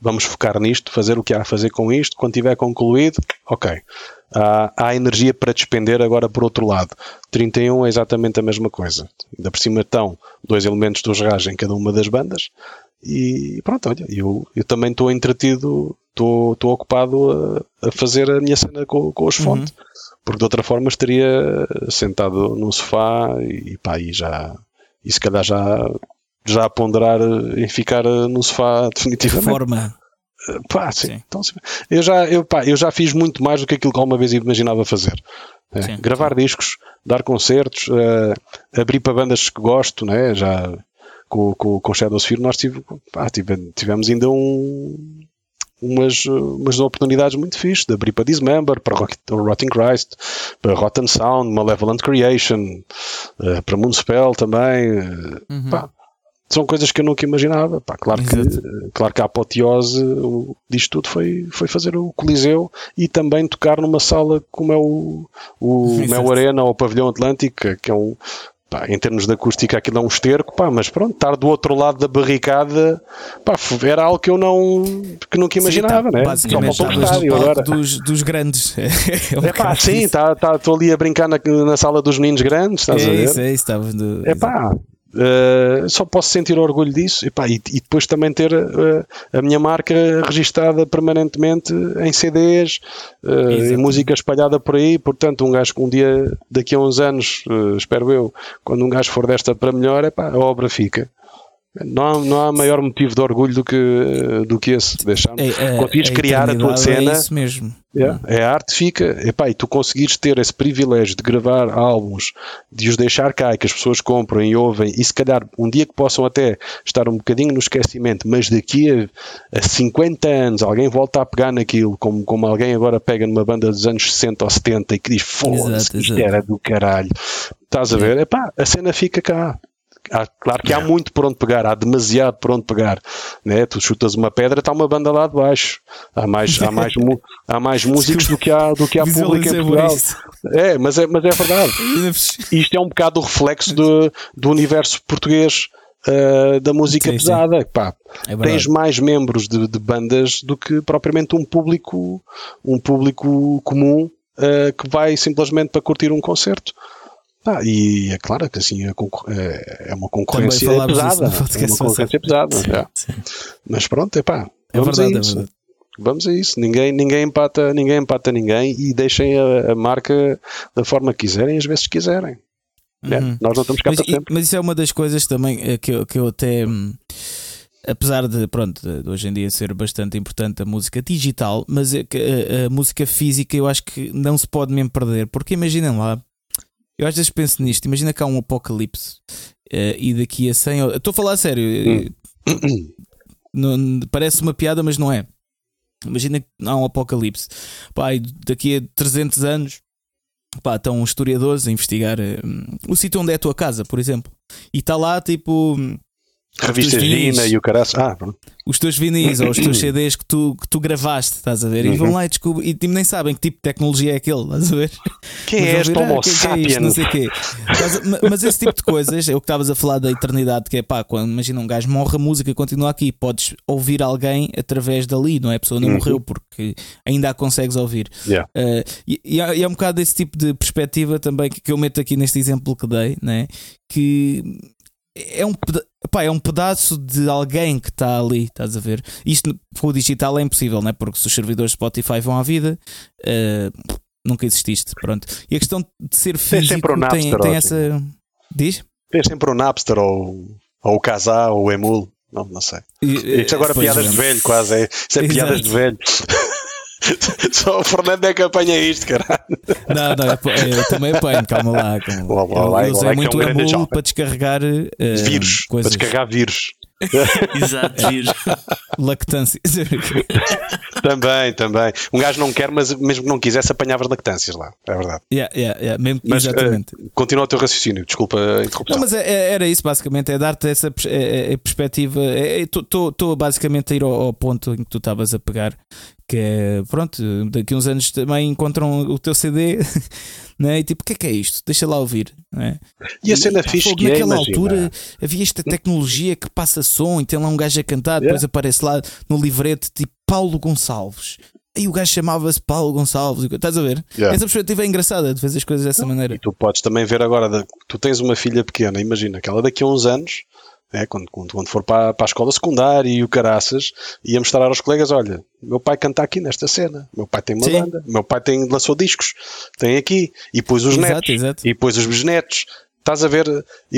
[SPEAKER 2] Vamos focar nisto, fazer o que há a fazer com isto. Quando tiver concluído, ok. Há, há energia para despender agora por outro lado. 31 é exatamente a mesma coisa. Ainda por cima estão dois elementos do rasgos em cada uma das bandas. E pronto, olha, eu, eu também estou entretido, estou ocupado a, a fazer a minha cena com, com os fontes. Porque de outra forma estaria sentado num sofá e pá, e já. E se calhar já já a ponderar em ficar no sofá definitivamente.
[SPEAKER 1] Forma.
[SPEAKER 2] Pá, sim.
[SPEAKER 1] Sim.
[SPEAKER 2] Então, eu, já, eu, pá, eu já fiz muito mais do que aquilo que alguma vez imaginava fazer. É,
[SPEAKER 1] Sim.
[SPEAKER 2] gravar discos, dar concertos, eh, abrir para bandas que gosto, né? já com, com, com Shadow Sphere nós tive, pá, tive- tivemos ainda um, umas, umas oportunidades muito fixes de abrir para Dismember, para Rotting Christ, para Rotten Sound, Malevolent Creation, eh, para Moonspell também. eh,
[SPEAKER 1] Uhum.
[SPEAKER 2] pá, são coisas que eu nunca imaginava. Pá, claro, que, claro que a apoteose o- disto tudo foi, foi fazer o Coliseu e também tocar numa sala como é o, o. Mel Arena ou o Pavilhão Atlântico, que é um. Pá, em termos de acústica, aquilo é um esterco, pá, mas pronto, estar do outro lado da barricada pá, era algo que eu não que nunca imaginava,
[SPEAKER 1] Sim, tá,
[SPEAKER 2] né?
[SPEAKER 1] Basicamente,
[SPEAKER 2] Só
[SPEAKER 1] estavas no
[SPEAKER 2] agora.
[SPEAKER 1] dos, dos grandes. É, um
[SPEAKER 2] É pá,
[SPEAKER 1] bocado
[SPEAKER 2] sim, estou tá, tá, ali a brincar na, na sala dos meninos grandes, estás a
[SPEAKER 1] É
[SPEAKER 2] ver?
[SPEAKER 1] isso, é isso. Estavas no.
[SPEAKER 2] É pá, eh, só posso sentir orgulho disso e, pá, e, e depois também ter eh, a minha marca registada permanentemente em CDs, em
[SPEAKER 1] Exatamente.
[SPEAKER 2] música espalhada por aí. Portanto, um gajo que um dia, daqui a uns anos, eh, espero eu, quando um gajo for desta para melhor, é pá, a obra fica. Não há, não há maior motivo de orgulho do que, do que esse. Deixar
[SPEAKER 1] É, é,
[SPEAKER 2] conseguires
[SPEAKER 1] a
[SPEAKER 2] criar a tua
[SPEAKER 1] eternidade
[SPEAKER 2] cena.
[SPEAKER 1] É isso mesmo.
[SPEAKER 2] É a arte fica, epá, e tu conseguires ter esse privilégio de gravar álbuns, de os deixar cá e que as pessoas comprem e ouvem, e se calhar um dia que possam até estar um bocadinho no esquecimento, mas daqui a, a 50 anos alguém volta a pegar naquilo, como, como alguém agora pega numa banda dos anos 60 ou 70 e que diz foda-se, isto era do caralho. Estás a ver? Epá, a cena fica cá. Há- claro que há muito por onde pegar, há demasiado por onde pegar. Né? Tu chutas uma pedra, está uma banda lá de baixo. Há mais, há mais, há mais músicos do que há, do que há público em Portugal. É, mas é, mas é verdade. Isto é um bocado o reflexo do, do universo português ah, da música
[SPEAKER 1] Sim, sim.
[SPEAKER 2] pesada. Pá,
[SPEAKER 1] É
[SPEAKER 2] tens mais membros de, de bandas do que propriamente um público, um público comum ah, que vai simplesmente para curtir um concerto. Ah, e é claro que assim a concor- é é uma concorrência pesada. É uma concorrência pesada. já. Mas pronto, epá,
[SPEAKER 1] É
[SPEAKER 2] vamos
[SPEAKER 1] verdade,
[SPEAKER 2] a
[SPEAKER 1] é
[SPEAKER 2] isso.
[SPEAKER 1] verdade.
[SPEAKER 2] Vamos a isso. Ninguém, ninguém, empata, ninguém empata ninguém e deixem a, a marca da forma que quiserem, às vezes quiserem. É,
[SPEAKER 1] Uhum.
[SPEAKER 2] nós não estamos cá
[SPEAKER 1] Mas,
[SPEAKER 2] para
[SPEAKER 1] e-
[SPEAKER 2] sempre.
[SPEAKER 1] mas isso é uma das coisas também eh, que eu, que eu até. hum, Apesar de, pronto, de hoje em dia ser bastante importante a música digital, mas é que a, a música física eu acho que não se pode mesmo perder, porque imaginem lá, eu às vezes penso nisto, imagina que há um apocalipse eh, e daqui a 100. ou- Estou a falar sério, eh, não- parece uma piada, mas não é. Imagina que há um apocalipse. E daqui a 300 anos pá, estão historiadores a investigar hum, o sítio onde é a tua casa, por exemplo. E está lá tipo hum,
[SPEAKER 2] Revistas. Gina e o caraço. Ah, pronto.
[SPEAKER 1] os teus vinis ou os teus CDs que tu, que tu gravaste, estás a ver? E vão
[SPEAKER 2] Uhum.
[SPEAKER 1] lá e descobrem, e tipo, nem sabem que tipo de tecnologia é aquele, estás a ver?
[SPEAKER 2] Quem
[SPEAKER 1] Mas
[SPEAKER 2] é
[SPEAKER 1] vão
[SPEAKER 2] este
[SPEAKER 1] ver, ah,
[SPEAKER 2] Homo
[SPEAKER 1] que- que é isto, não sei quê. Mas, ma- mas esse tipo de coisas, é o que estavas a falar da eternidade, que é pá, quando imagina um gajo morre, a música continua aqui, podes ouvir alguém através dali, não é? A pessoa não
[SPEAKER 2] Uhum.
[SPEAKER 1] morreu porque ainda a consegues ouvir.
[SPEAKER 2] Yeah.
[SPEAKER 1] Uh, e, e há- um bocado desse tipo de perspectiva também que, que eu meto aqui neste exemplo que dei, né? que é um, pá, é um pedaço de alguém que está ali, estás a ver? Isto com o digital é impossível, né? porque se os servidores Spotify vão à vida, uh, nunca exististe. Pronto. E a questão de ser físico
[SPEAKER 2] sempre o
[SPEAKER 1] tem,
[SPEAKER 2] Napster,
[SPEAKER 1] tem
[SPEAKER 2] ótimo.
[SPEAKER 1] essa. Diz?
[SPEAKER 2] Tens sempre o Napster ou, ou o Casar ou o Emul. Não, não sei. Isto agora é piadas
[SPEAKER 1] é.
[SPEAKER 2] de velho, quase. É, isto é
[SPEAKER 1] Exato.
[SPEAKER 2] piadas de velho. Só o Fernando é que apanha isto, caralho.
[SPEAKER 1] Não, não, eu, eu também apanho, calma lá. Calma lá.
[SPEAKER 2] Lá, lá, lá,
[SPEAKER 1] eu, eu
[SPEAKER 2] lá,
[SPEAKER 1] usei
[SPEAKER 2] que é
[SPEAKER 1] muito
[SPEAKER 2] um
[SPEAKER 1] o
[SPEAKER 2] grande
[SPEAKER 1] Emul para descarregar uh,
[SPEAKER 2] Vírus.
[SPEAKER 1] coisas,
[SPEAKER 2] Para descarregar vírus.
[SPEAKER 3] Exato, vírus.
[SPEAKER 1] lactância.
[SPEAKER 2] Também, também. Um gajo não quer, mas mesmo que não quisesse, apanhava as lactâncias lá. É verdade.
[SPEAKER 1] Yeah, yeah, yeah, mesmo-
[SPEAKER 2] Mas,
[SPEAKER 1] exatamente.
[SPEAKER 2] eh, continua o teu raciocínio. Desculpa a interrupção.
[SPEAKER 1] Não, mas é- é- era isso basicamente, é dar-te essa é- é- é perspectiva. Estou basicamente a ir ao, ao ponto em que tu estavas a pegar, que é pronto, daqui uns anos também encontram o teu CD né? e tipo, o que é que é isto? Deixa lá ouvir. Né?
[SPEAKER 2] E a cena
[SPEAKER 1] pá,
[SPEAKER 2] fixe
[SPEAKER 1] fogo,
[SPEAKER 2] que é,
[SPEAKER 1] naquela
[SPEAKER 2] imagina.
[SPEAKER 1] altura havia esta tecnologia que passa som e tem lá um gajo a cantar, depois aparece lá no livrete tipo Paulo Gonçalves. Aí o gajo chamava-se Paulo Gonçalves. Estás a ver?
[SPEAKER 2] Yeah.
[SPEAKER 1] Essa perspectiva é engraçada de fazer as coisas dessa maneira.
[SPEAKER 2] E tu podes também ver agora, tu tens uma filha pequena, imagina que ela daqui a uns anos, é, quando, quando, quando for para, para a escola secundária e o caraças, ia mostrar aos colegas: olha, meu pai canta aqui nesta cena, meu pai tem uma
[SPEAKER 1] Sim.
[SPEAKER 2] banda, meu pai tem, lançou discos, tem aqui, e depois os
[SPEAKER 1] Exato,
[SPEAKER 2] netos,
[SPEAKER 1] exato.
[SPEAKER 2] e depois os bisnetos. Estás a ver,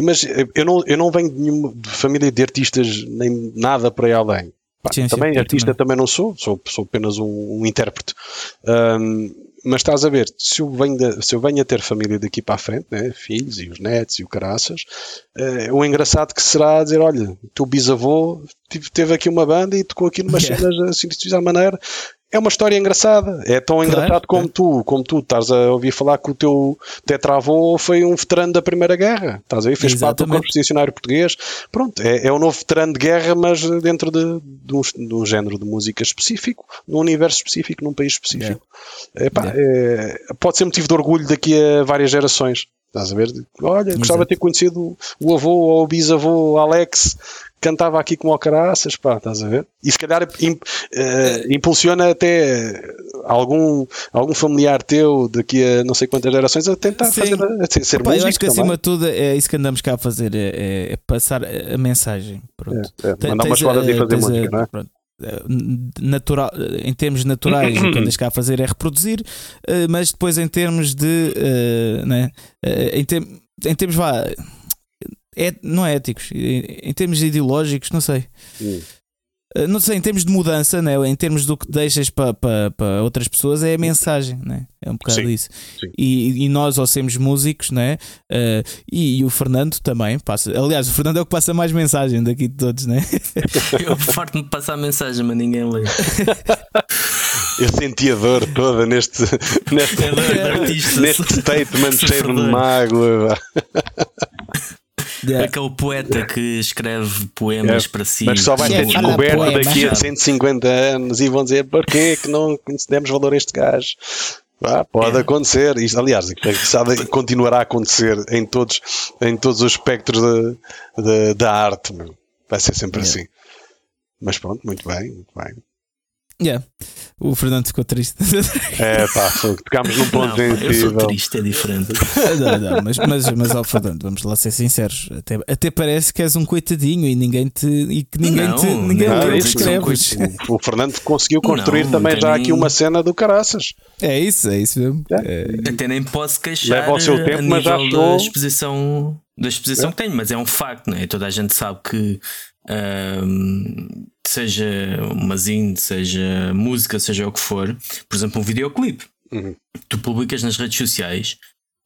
[SPEAKER 2] mas eu não, eu não venho de nenhuma família de artistas nem nada para aí além. Pá,
[SPEAKER 1] Sim, sim,
[SPEAKER 2] também
[SPEAKER 1] eu
[SPEAKER 2] artista
[SPEAKER 1] também.
[SPEAKER 2] também não sou, sou, sou apenas um, um intérprete. Ahm, mas estás a ver, se eu, venho de- se eu venho a ter família daqui para a frente, né, filhos e os netos e o caraças, eh, o engraçado que será dizer: olha, teu bisavô teve aqui uma banda e tocou aqui numas
[SPEAKER 1] Yeah.
[SPEAKER 2] cenas assim, de à maneira. É uma história engraçada. É tão
[SPEAKER 1] Claro,
[SPEAKER 2] engraçado como
[SPEAKER 1] claro.
[SPEAKER 2] tu, como tu estás a ouvir falar que o teu tetravô foi um veterano da Primeira Guerra. Estás aí, fez parte do corpo expedicionário português. Pronto, é, é um novo veterano de guerra, mas dentro de, de, um, de um género de música específico, num universo específico, num país específico. Epá, é, pode ser motivo de orgulho daqui a várias gerações. Estás a ver? Olha, gostava de ter conhecido o avô ou o bisavô Alex cantava aqui com o caraças, pá, estás a ver? E se calhar im- eh, impulsiona até algum, algum familiar teu daqui a não sei quantas gerações a tentar
[SPEAKER 1] Sim.
[SPEAKER 2] fazer a, ser, ser
[SPEAKER 1] eu
[SPEAKER 2] músico
[SPEAKER 1] acho que
[SPEAKER 2] também.
[SPEAKER 1] acima de tudo é isso que andamos cá a fazer, é, é- é passar a mensagem. Pronto.
[SPEAKER 2] É, é,
[SPEAKER 1] Te-
[SPEAKER 2] mandar umas
[SPEAKER 1] tens
[SPEAKER 2] rodas
[SPEAKER 1] a-
[SPEAKER 2] e fazer música, não é?
[SPEAKER 1] pronto, eh, natural, em termos naturais, o que andas cá a fazer é reproduzir, eh, mas depois em termos de. eh, né, eh, em, tem- em termos. Vá, é, não é éticos, em, em termos ideológicos, não sei.
[SPEAKER 2] Hum.
[SPEAKER 1] Eh, Não sei, em termos de mudança, né? em termos do que deixas para pa, pa outras pessoas, é a mensagem, né? é um bocado
[SPEAKER 2] Sim,
[SPEAKER 1] isso.
[SPEAKER 2] sim.
[SPEAKER 1] E, e nós, ao sermos músicos, né? Eh, e, e o Fernando também passa. Aliás, o Fernando é o que passa mais mensagem daqui de todos, né?
[SPEAKER 3] Eu farto-me passar a mensagem, mas ninguém lê.
[SPEAKER 2] Eu senti a dor toda neste, neste,
[SPEAKER 3] É
[SPEAKER 2] neste statement cheiro de mágoa.
[SPEAKER 1] Yeah.
[SPEAKER 3] Aquele poeta que escreve poemas
[SPEAKER 2] É,
[SPEAKER 3] para si.
[SPEAKER 2] Mas só vai ser descoberto
[SPEAKER 1] poema.
[SPEAKER 2] daqui a 150 anos e vão dizer porquê que não demos valor a este gajo. Vá, pode
[SPEAKER 3] É.
[SPEAKER 2] acontecer. Isto, aliás, isto é sabe, continuará a acontecer em todos, em todos os espectros da, da, da arte. meu. Vai ser sempre
[SPEAKER 1] Yeah.
[SPEAKER 2] assim. Mas pronto, muito bem, muito bem.
[SPEAKER 1] Yeah. O Fernando ficou triste.
[SPEAKER 2] É pá, fogo, tocámos num
[SPEAKER 3] Não,
[SPEAKER 2] ponto
[SPEAKER 3] pá, eu sou triste, é diferente.
[SPEAKER 1] não, não, mas, mas, mas ó, Fernando, vamos lá ser sinceros. Até, até parece que és um coitadinho e ninguém te. e que ninguém
[SPEAKER 3] Não,
[SPEAKER 1] te. ninguém
[SPEAKER 3] não,
[SPEAKER 1] lê o.
[SPEAKER 2] O, Fernando conseguiu construir
[SPEAKER 3] Não,
[SPEAKER 2] também
[SPEAKER 3] não
[SPEAKER 2] já
[SPEAKER 3] tem
[SPEAKER 2] aqui
[SPEAKER 3] nem-
[SPEAKER 2] uma cena do caraças.
[SPEAKER 1] É isso, é isso mesmo.
[SPEAKER 2] É.
[SPEAKER 1] É,
[SPEAKER 3] Até nem posso queixar
[SPEAKER 2] Leva o seu tempo, mas já
[SPEAKER 3] nível
[SPEAKER 2] estou-
[SPEAKER 3] da exposição, da exposição
[SPEAKER 2] É.
[SPEAKER 3] que tenho, mas é um facto, não é? Toda a gente sabe que ahm, seja uma zine, seja música, seja o que for, por exemplo, um videoclipe,
[SPEAKER 2] Uhum.
[SPEAKER 3] tu publicas nas redes sociais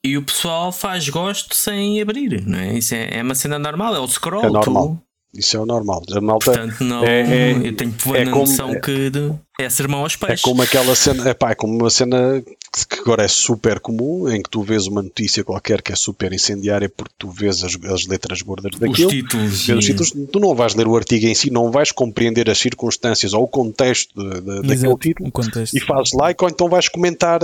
[SPEAKER 3] e o pessoal faz gosto sem abrir, não é? Isso é, é uma cena normal, é o scroll.
[SPEAKER 2] É normal. Isso é o normal. A malta
[SPEAKER 3] Portanto, não,
[SPEAKER 2] é- é-
[SPEAKER 3] eu tenho plena
[SPEAKER 2] como-
[SPEAKER 3] noção que de- é sermão aos
[SPEAKER 2] é
[SPEAKER 3] peixes.
[SPEAKER 2] como aquela cena, epá, é como uma cena que agora é super comum, em que tu vês uma notícia qualquer que é super incendiária porque tu vês as, as letras gordas
[SPEAKER 3] Os
[SPEAKER 2] daquilo.
[SPEAKER 3] títulos.
[SPEAKER 2] Vês os títulos, tu não vais ler o artigo em si, não vais compreender as circunstâncias ou o contexto de- de- daquele título
[SPEAKER 1] contexto.
[SPEAKER 2] e fazes like ou então vais comentar,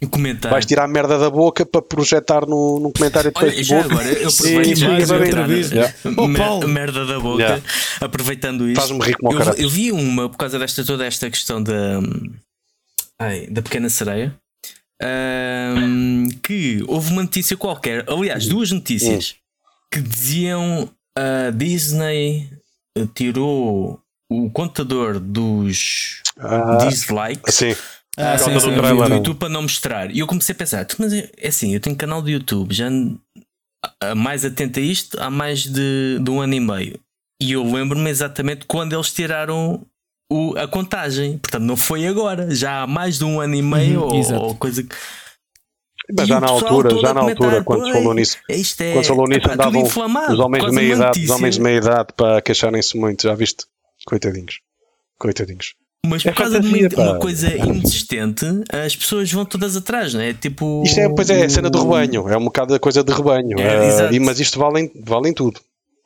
[SPEAKER 3] e comentar.
[SPEAKER 2] vais tirar a merda da boca para projetar no, num comentário de
[SPEAKER 3] Olha, já
[SPEAKER 2] Facebook.
[SPEAKER 3] agora, eu
[SPEAKER 2] Sim,
[SPEAKER 3] aproveito
[SPEAKER 2] sim,
[SPEAKER 3] já
[SPEAKER 2] sim, sim.
[SPEAKER 3] entrar
[SPEAKER 1] vez.
[SPEAKER 2] Yeah.
[SPEAKER 1] Oh, Paulo.
[SPEAKER 3] merda da boca,
[SPEAKER 2] Yeah.
[SPEAKER 3] aproveitando isto.
[SPEAKER 2] Faz-me rir como o
[SPEAKER 3] eu, eu vi uma por causa desta toda esta questão da ai, da pequena sereia. ahm, que houve uma notícia qualquer, aliás, duas notícias que diziam a Disney tirou o contador dos
[SPEAKER 2] Ah,
[SPEAKER 3] dislikes
[SPEAKER 2] assim,
[SPEAKER 1] Ah, sim,
[SPEAKER 2] causa
[SPEAKER 1] sim,
[SPEAKER 2] do
[SPEAKER 3] do. YouTube para não mostrar. E eu comecei a pensar, mas é é assim, eu tenho canal do YouTube, já mais atento a isto há mais de, de um ano e meio. E eu lembro-me exatamente quando eles tiraram o- a contagem. Portanto, não foi agora, já há mais de um ano e meio
[SPEAKER 1] Uhum,
[SPEAKER 3] ou, ou coisa que.
[SPEAKER 2] mas
[SPEAKER 3] E
[SPEAKER 2] já na altura, já na altura, quando se
[SPEAKER 3] "Ué,
[SPEAKER 2] falou nisso,
[SPEAKER 3] Isto é,
[SPEAKER 2] quando se falou nisso,
[SPEAKER 3] tudo
[SPEAKER 2] andavam
[SPEAKER 3] inflamado,
[SPEAKER 2] os homens de meia idade, os homens de meia idade para queixarem-se muito, já viste? Coitadinhos. Coitadinhos.
[SPEAKER 3] Mas
[SPEAKER 2] É
[SPEAKER 3] por causa de uma, uma coisa inexistente, as pessoas vão todas atrás, não é? Tipo.
[SPEAKER 2] Isto é, pois é, a cena do rebanho, é um bocado a coisa de rebanho.
[SPEAKER 3] É,
[SPEAKER 2] e, mas isto vale em, vale em tudo.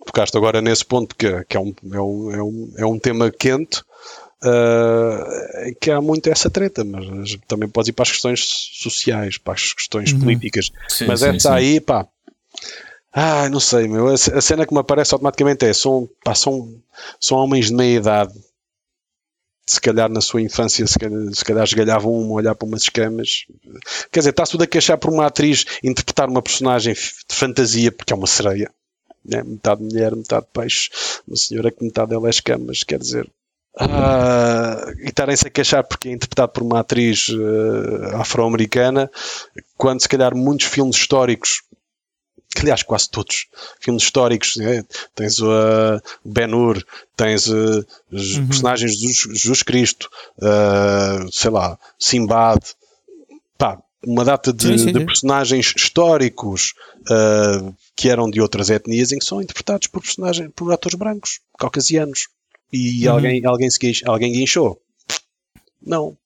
[SPEAKER 2] Tocaste agora nesse ponto que, que é, um, é, um, é, um, é um tema quente, em que há muito essa treta, mas também podes ir para as questões sociais, para as questões
[SPEAKER 1] Uhum.
[SPEAKER 2] políticas.
[SPEAKER 3] Sim,
[SPEAKER 2] mas
[SPEAKER 3] sim,
[SPEAKER 2] essa
[SPEAKER 3] sim.
[SPEAKER 2] aí, pá. Ah, não sei, meu. A, a cena que me aparece automaticamente é: são, pá, são, são homens de meia idade. Se calhar na sua infância, se calhar, se calhar esgalhavam uma a olhar para umas escamas. Quer dizer, está-se tudo a queixar por uma atriz interpretar uma personagem de fantasia, porque é uma sereia. Né? Metade mulher, metade peixe. Uma senhora que metade dela é escamas. Quer dizer, ah, e estarem-se a queixar porque é interpretado por uma atriz eh, afro-americana, quando se calhar muitos filmes históricos, aliás, quase todos, filmes históricos, né? tens o uh, Ben-Hur, tens uh, os
[SPEAKER 1] Uhum.
[SPEAKER 2] personagens de Jesus, Cristo, uh, sei lá, Simbad, pá, uma data de,
[SPEAKER 1] Sim, sim,
[SPEAKER 2] de
[SPEAKER 1] sim.
[SPEAKER 2] personagens históricos uh, que eram de outras etnias em que são interpretados por personagens, por atores brancos, caucasianos. E
[SPEAKER 1] Uhum.
[SPEAKER 2] alguém, alguém, se guinch- alguém guinchou. Não.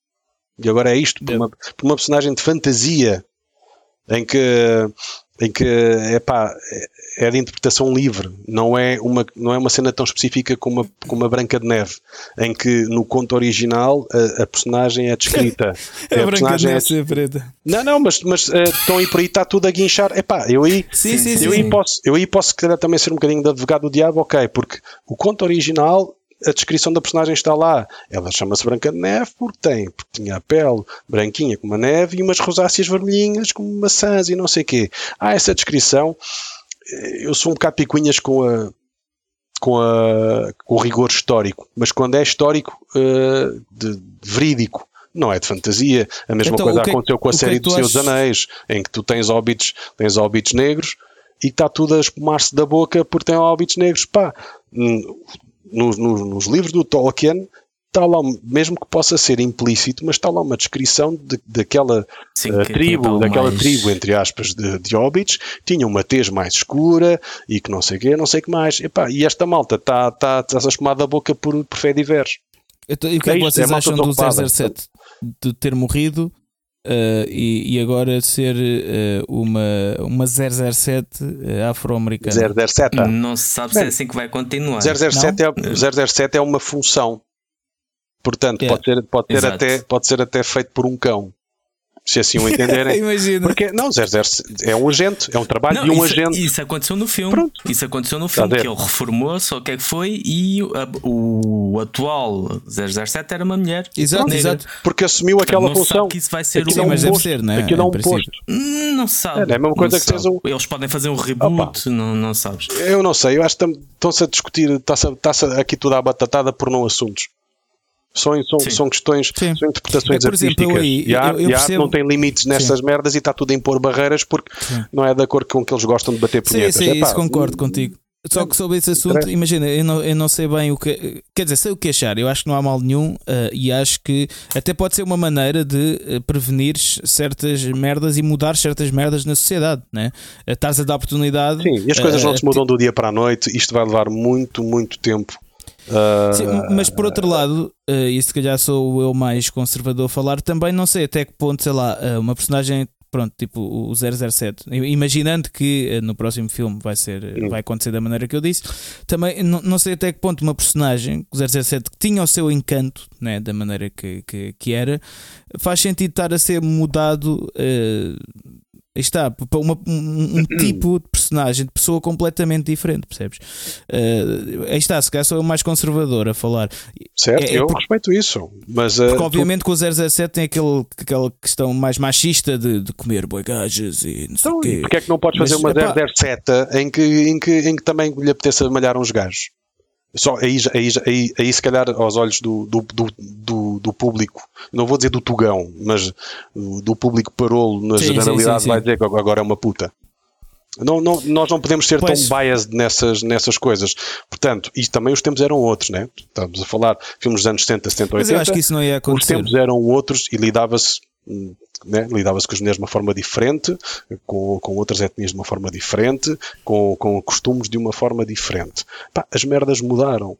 [SPEAKER 2] E agora é isto, por uma, por uma personagem de fantasia em que, em que epá, é de interpretação livre, não é uma, não é uma cena tão específica como uma, como a Branca de Neve, em que no conto original a, a personagem é descrita.
[SPEAKER 1] É a branca de
[SPEAKER 2] personagem
[SPEAKER 1] neve ser preta.
[SPEAKER 2] Não, não, mas, mas eh, estão aí por aí, está tudo a guinchar. Epá, eu aí,
[SPEAKER 1] Sim, sim,
[SPEAKER 3] Sim,
[SPEAKER 1] sim.
[SPEAKER 2] eu aí posso, eu aí posso se calhar, também ser um bocadinho de advogado do diabo, ok, porque o conto original, a descrição da personagem está lá. Ela chama-se Branca de Neve porque tem, porque tinha a pele branquinha como a neve e umas rosáceas vermelhinhas como maçãs e não sei o quê. Há essa descrição. Eu sou um bocado picuinhas com a com, a, com o rigor histórico, mas quando é histórico eh, de, de verídico, não é de fantasia. A mesma
[SPEAKER 1] Então,
[SPEAKER 2] coisa
[SPEAKER 1] que é que-
[SPEAKER 2] aconteceu com a
[SPEAKER 1] é
[SPEAKER 2] série dos Seus
[SPEAKER 1] achas-
[SPEAKER 2] Anéis, em que tu tens hobbits, tens hobbits negros e está tudo a espumar-se da boca porque tem hobbits negros. Pá, hum, nos, nos- nos livros do Tolkien está lá, mesmo que possa ser implícito, mas está lá uma descrição de, daquela
[SPEAKER 3] Sim,
[SPEAKER 2] a
[SPEAKER 3] que
[SPEAKER 2] tribo, daquela
[SPEAKER 3] mais-
[SPEAKER 2] tribo, entre aspas, de, de hobbits, tinha uma tez mais escura e que não sei o quê, não sei o que mais. Epá, e esta malta está tá, tá a espumar da boca por, por fé diversos.
[SPEAKER 1] Então, e o que é
[SPEAKER 2] É
[SPEAKER 1] que vocês
[SPEAKER 2] é
[SPEAKER 1] acham do
[SPEAKER 2] desocupada.
[SPEAKER 1] 007? De ter morrido eh, e, e agora ser eh, uma, uma 007 eh, afro-americana?
[SPEAKER 2] 007.
[SPEAKER 3] Não se sabe se é
[SPEAKER 2] Bem,
[SPEAKER 3] assim que vai continuar.
[SPEAKER 2] 007 é, 007 é uma função. Portanto,
[SPEAKER 1] É.
[SPEAKER 2] pode, ser, pode, ter
[SPEAKER 3] Exato.
[SPEAKER 2] até, pode ser até feito por um cão. Se assim o entenderem.
[SPEAKER 1] Imagina.
[SPEAKER 2] Porque, não, 007 é um agente, é um trabalho
[SPEAKER 3] Não,
[SPEAKER 2] de um
[SPEAKER 3] isso,
[SPEAKER 2] agente.
[SPEAKER 3] isso aconteceu no filme.
[SPEAKER 2] Pronto.
[SPEAKER 3] Isso aconteceu no
[SPEAKER 2] a
[SPEAKER 3] filme,
[SPEAKER 2] ver?
[SPEAKER 3] que ele reformou-se, ou o que é que foi, e a- o atual 007 era uma mulher.
[SPEAKER 1] Exato, exato.
[SPEAKER 2] Porque assumiu
[SPEAKER 3] Portanto,
[SPEAKER 2] aquela
[SPEAKER 3] não se
[SPEAKER 2] função.
[SPEAKER 3] que isso vai ser
[SPEAKER 2] Aquilo é um
[SPEAKER 1] mas deve
[SPEAKER 2] posto.
[SPEAKER 1] ser, né?
[SPEAKER 2] Aquilo é
[SPEAKER 1] Em
[SPEAKER 2] um posto.
[SPEAKER 3] Hum, Não sabe.
[SPEAKER 2] É, é a mesma coisa
[SPEAKER 3] Não
[SPEAKER 2] que tens um-
[SPEAKER 3] Eles podem fazer um reboot, não, não sabes.
[SPEAKER 2] Eu não sei, eu acho que estão-se a discutir, está-se está-se aqui tudo à batatada por não assuntos. São, são,
[SPEAKER 3] Sim.
[SPEAKER 2] são questões,
[SPEAKER 1] Sim.
[SPEAKER 2] são interpretações
[SPEAKER 1] É, por exemplo, eu
[SPEAKER 2] artísticas.
[SPEAKER 1] aí-
[SPEAKER 2] e a,
[SPEAKER 1] eu- eu percebo-
[SPEAKER 2] não tem limites nestas merdas e está tudo a impor barreiras porque
[SPEAKER 1] Sim.
[SPEAKER 2] não é de acordo com que eles gostam de bater
[SPEAKER 1] Sim,
[SPEAKER 2] punhetas.
[SPEAKER 1] sim,
[SPEAKER 2] Epá,
[SPEAKER 1] isso concordo contigo. só que sobre esse assunto, imagina, eu não, eu não sei bem o que. Quer dizer, sei o que achar. Eu acho que não há mal nenhum uh, e acho que até pode ser uma maneira de uh, prevenir certas merdas e mudar certas merdas na sociedade, né? Uh, Estás a dar oportunidade.
[SPEAKER 2] Sim, e as coisas não se mudam do dia para a noite. Isto vai levar muito, muito tempo.
[SPEAKER 1] Sim, mas por outro lado, e se calhar sou eu mais conservador a falar, também não sei até que ponto, sei lá, uma personagem pronto, tipo o 007. Imaginando que eh, no próximo filme vai ser eh, vai acontecer da maneira que eu disse, também não, não sei até que ponto uma personagem, o 007, que tinha o seu encanto, né, da maneira que, que, que era, faz sentido estar a ser mudado. Uh, Aí está, uma, um, um, tipo de personagem, de pessoa completamente diferente, percebes? Uh, aí está, se calhar sou eu mais conservador a falar.
[SPEAKER 2] Certo, é, é eu porque, respeito isso. Mas, uh,
[SPEAKER 1] porque obviamente tu... com o 017 tem aquele, aquela questão mais machista de, de comer boi gajas e não sei então, o quê.
[SPEAKER 2] Porque é que não podes fazer mas, uma epá... 007 em que, em, que, em que também lhe apeteça malhar uns gajos? Só aí, aí, aí, aí, se calhar, aos olhos do, do, do, do, do público, não vou dizer do tugão, mas do público parolo, na sim, generalidade, sim, sim, vai dizer que agora é uma puta. Não, não, nós não podemos ser pois. tão biased nessas, nessas coisas. Portanto, e também os tempos eram outros, né? Estamos a falar filmes dos anos 70, 70, 80. Mas
[SPEAKER 1] eu acho que isso não ia acontecer.
[SPEAKER 2] Os tempos eram outros e lidava-se né? lidava-se com as mulheres de uma forma diferente, com, com outras etnias de uma forma diferente, com, com costumes de uma forma diferente. Pá, as merdas mudaram.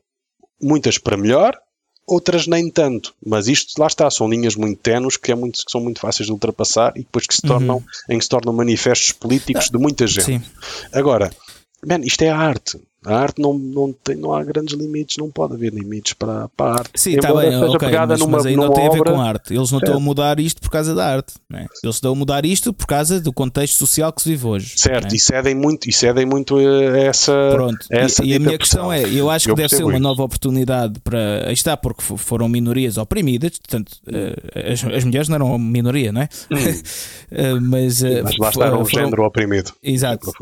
[SPEAKER 2] Muitas para melhor, outras nem tanto. Mas isto, lá está, são linhas muito tenues que, é muito, que são muito fáceis de ultrapassar e depois que se tornam, uhum. em que se tornam manifestos políticos de muita gente. Sim. Agora, man, isto é a arte. A arte não, não, tem, não há grandes limites, não pode haver limites para, para a arte.
[SPEAKER 1] Sim, está bem, okay, mas, numa, mas aí não tem a ver com a arte. Eles não estão a mudar isto por causa da arte. Né? Eles estão a mudar isto por causa do contexto social que se vive hoje.
[SPEAKER 2] Certo,
[SPEAKER 1] né?
[SPEAKER 2] e cedem muito, e cedem muito a essa.
[SPEAKER 1] Pronto,
[SPEAKER 2] a essa
[SPEAKER 1] e, e a minha questão é: eu acho eu que deve ser uma isso. nova oportunidade para. Aí está, porque foram minorias oprimidas, portanto, uh, as, as, mulheres não eram minoria, não é? Hum. uh, mas,
[SPEAKER 2] mas lá está, um género oprimido.
[SPEAKER 1] Exato.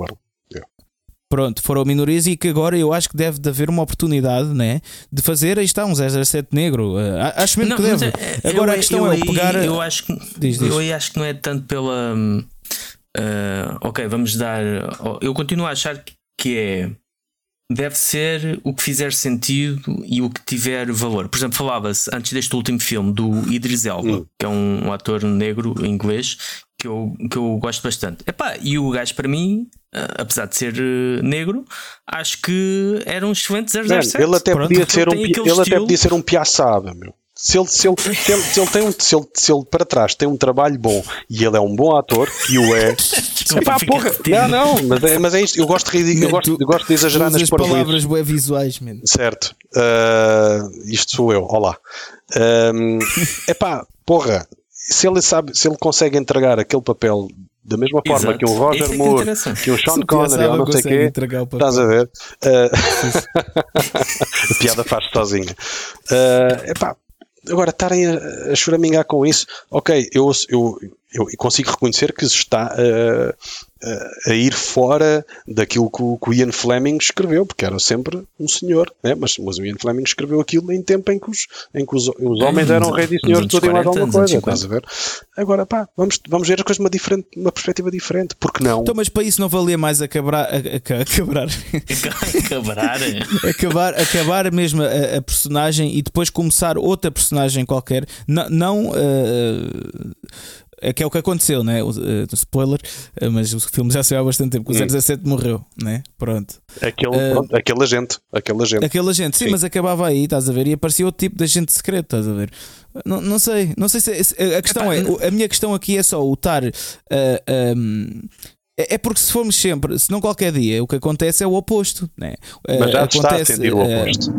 [SPEAKER 1] Pronto, foram minorias e que agora eu acho que deve de haver uma oportunidade né, de fazer, aí está, um 007 negro. Uh, acho mesmo não, que deve. É, agora eu, a questão é pegar.
[SPEAKER 3] Eu acho que, diz, diz. eu acho que não é tanto pela. Uh, ok, vamos dar. Eu continuo a achar que é. Deve ser o que fizer sentido e o que tiver valor. Por exemplo, falava-se antes deste último filme do Idris Elba, hum. que é um, um ator negro inglês que eu, que eu gosto bastante. Epá, e o gajo, para mim, uh, apesar de ser uh, negro, acho que era um excelente 007.
[SPEAKER 2] ele até Pronto, podia ser um, ele até podia ser um piaçaba, meu. Se ele, se, ele, se, ele, se, ele tem um, se, ele, se ele para trás tem um trabalho bom e ele é um bom ator, e o é. Epá, porra, não, não, mas é, mas é isto. Eu gosto de, eu gosto, eu gosto de exagerar nas
[SPEAKER 1] palavras bué visuais, man.
[SPEAKER 2] Certo. Uh, isto sou eu, olá. Um, epá, porra, se ele sabe, se ele consegue entregar aquele papel da mesma forma Exato. que um Roger é Moore, que um Sean Connery ou não sei o quê, estás a ver? Uh, a piada faz sozinha. Uh, epá, agora estarem a, a choramingar com isso, ok, eu, eu, eu consigo reconhecer que se está uh, a ir fora daquilo que o, que o, Ian Fleming escreveu, porque era sempre um senhor, né? mas, mas o Ian Fleming escreveu aquilo em tempo em que os, em que os, os homens eram reis e senhores tudo e mais alguma coisa, estás a ver? Agora, pá, vamos, vamos ver as coisas de uma, diferente, uma perspectiva diferente, porque não?
[SPEAKER 1] Então, mas para isso não valia mais acabar, a, a, acabar,
[SPEAKER 3] acabar,
[SPEAKER 1] acabar, acabar mesmo a, a, personagem e depois começar outra personagem qualquer, não, não uh, que é o que aconteceu, né? O, uh, spoiler, uh, mas o filme já saiu há bastante tempo. O 017 hum. morreu, né? Pronto.
[SPEAKER 2] Aquele, uh, pronto, aquele agente. Aquele agente.
[SPEAKER 1] Aquele agente, sim, sim, mas acabava aí, estás a ver? E aparecia outro tipo de agente secreto, estás a ver? Não, não sei, não sei se. se a questão é, a minha questão aqui é só o estar. Um, é, é porque se formos sempre, se não qualquer dia, o que acontece é o oposto. Né?
[SPEAKER 2] Mas já acontece, está a sentir o oposto.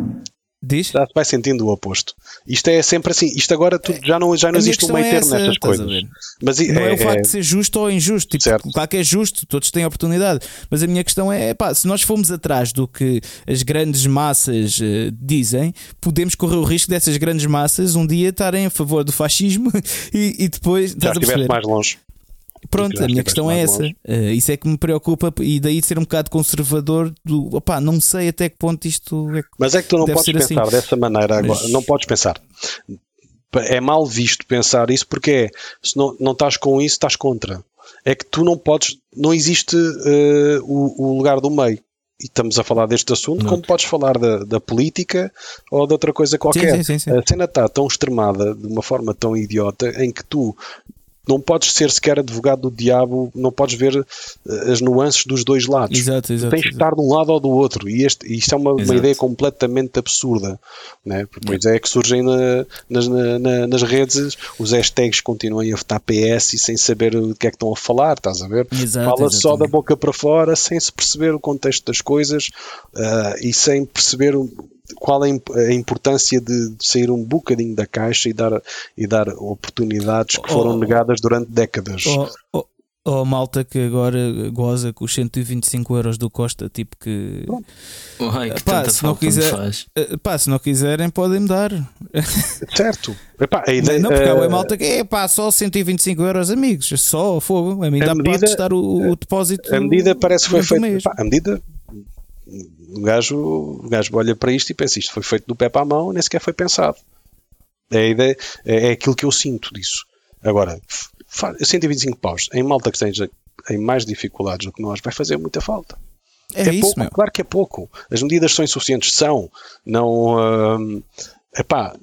[SPEAKER 1] Diz?
[SPEAKER 2] Já vai sentindo o oposto. Isto é sempre assim. Isto agora tu, já não, já não existe um meio é termo nestas coisas.
[SPEAKER 1] Mas não é, é, o facto de ser justo ou injusto. Tipo, claro que é justo, todos têm oportunidade. Mas a minha questão é: pá, se nós formos atrás do que as grandes massas uh, dizem, podemos correr o risco dessas grandes massas um dia estarem a favor do fascismo e, e depois.
[SPEAKER 2] Já estiveste mais longe.
[SPEAKER 1] Pronto, a minha questão é essa. Uh, isso é que me preocupa e daí de ser um bocado conservador do opá, não sei até que ponto isto é
[SPEAKER 2] Mas é que tu não podes pensar assim. dessa maneira agora. Mas... Não podes pensar. É mal visto pensar isso porque é, se não, não estás com isso, estás contra. É que tu não podes, não existe uh, o, o lugar do meio. e estamos a falar deste assunto,
[SPEAKER 3] Não.
[SPEAKER 2] como podes falar da, da política ou de outra coisa qualquer.
[SPEAKER 1] sim, sim, sim.
[SPEAKER 2] A cena está tão extremada, de uma forma tão idiota, em que tu não podes ser sequer advogado do diabo, não podes ver eh, as nuances dos dois lados.
[SPEAKER 1] Exato, exato.
[SPEAKER 2] Tens que
[SPEAKER 1] exato.
[SPEAKER 2] estar de um lado ou do outro. E este, isto é uma, uma ideia completamente absurda. Né? Depois é que surgem na- nas, na- na- nas redes os hashtags continuam a votar PS e sem saber o que é que estão a falar, estás a ver?
[SPEAKER 1] Exato,
[SPEAKER 2] Fala só da boca para fora, sem se perceber o contexto das coisas ah, e sem perceber o- qual é a imp- a importância de, de sair um bocadinho da caixa e dar, e dar oportunidades que foram
[SPEAKER 1] Oh.
[SPEAKER 2] negadas durante décadas.
[SPEAKER 1] Oh, oh, oh, malta que agora goza com os 125 euros do Costa, tipo que.
[SPEAKER 3] Ai, que
[SPEAKER 1] Pá,
[SPEAKER 3] tanta
[SPEAKER 1] se não quiser-
[SPEAKER 3] faz.
[SPEAKER 1] Eh, Pá, se não quiserem, podem me dar.
[SPEAKER 2] Certo. Epá, a ideia,
[SPEAKER 1] Não, porque bué malta que é pá, só 125 euros, amigos. Só fogo. A mim
[SPEAKER 2] A
[SPEAKER 1] dá para
[SPEAKER 2] medida-
[SPEAKER 1] testar o, o depósito.
[SPEAKER 2] A medida parece que foi feita. a medida. O gajo, o gajo olha para isto e pensa: isto foi feito do pé para a mão, nem sequer foi pensado. É, a ideia, é, é aquilo que eu sinto disso. Agora, fa- 125 paus em malta que esteja em mais dificuldades do que nós vai fazer muita falta.
[SPEAKER 1] É, isso,
[SPEAKER 2] pouco,
[SPEAKER 1] meu.
[SPEAKER 2] claro que é pouco. As medidas são insuficientes, são. Não, hum, epá,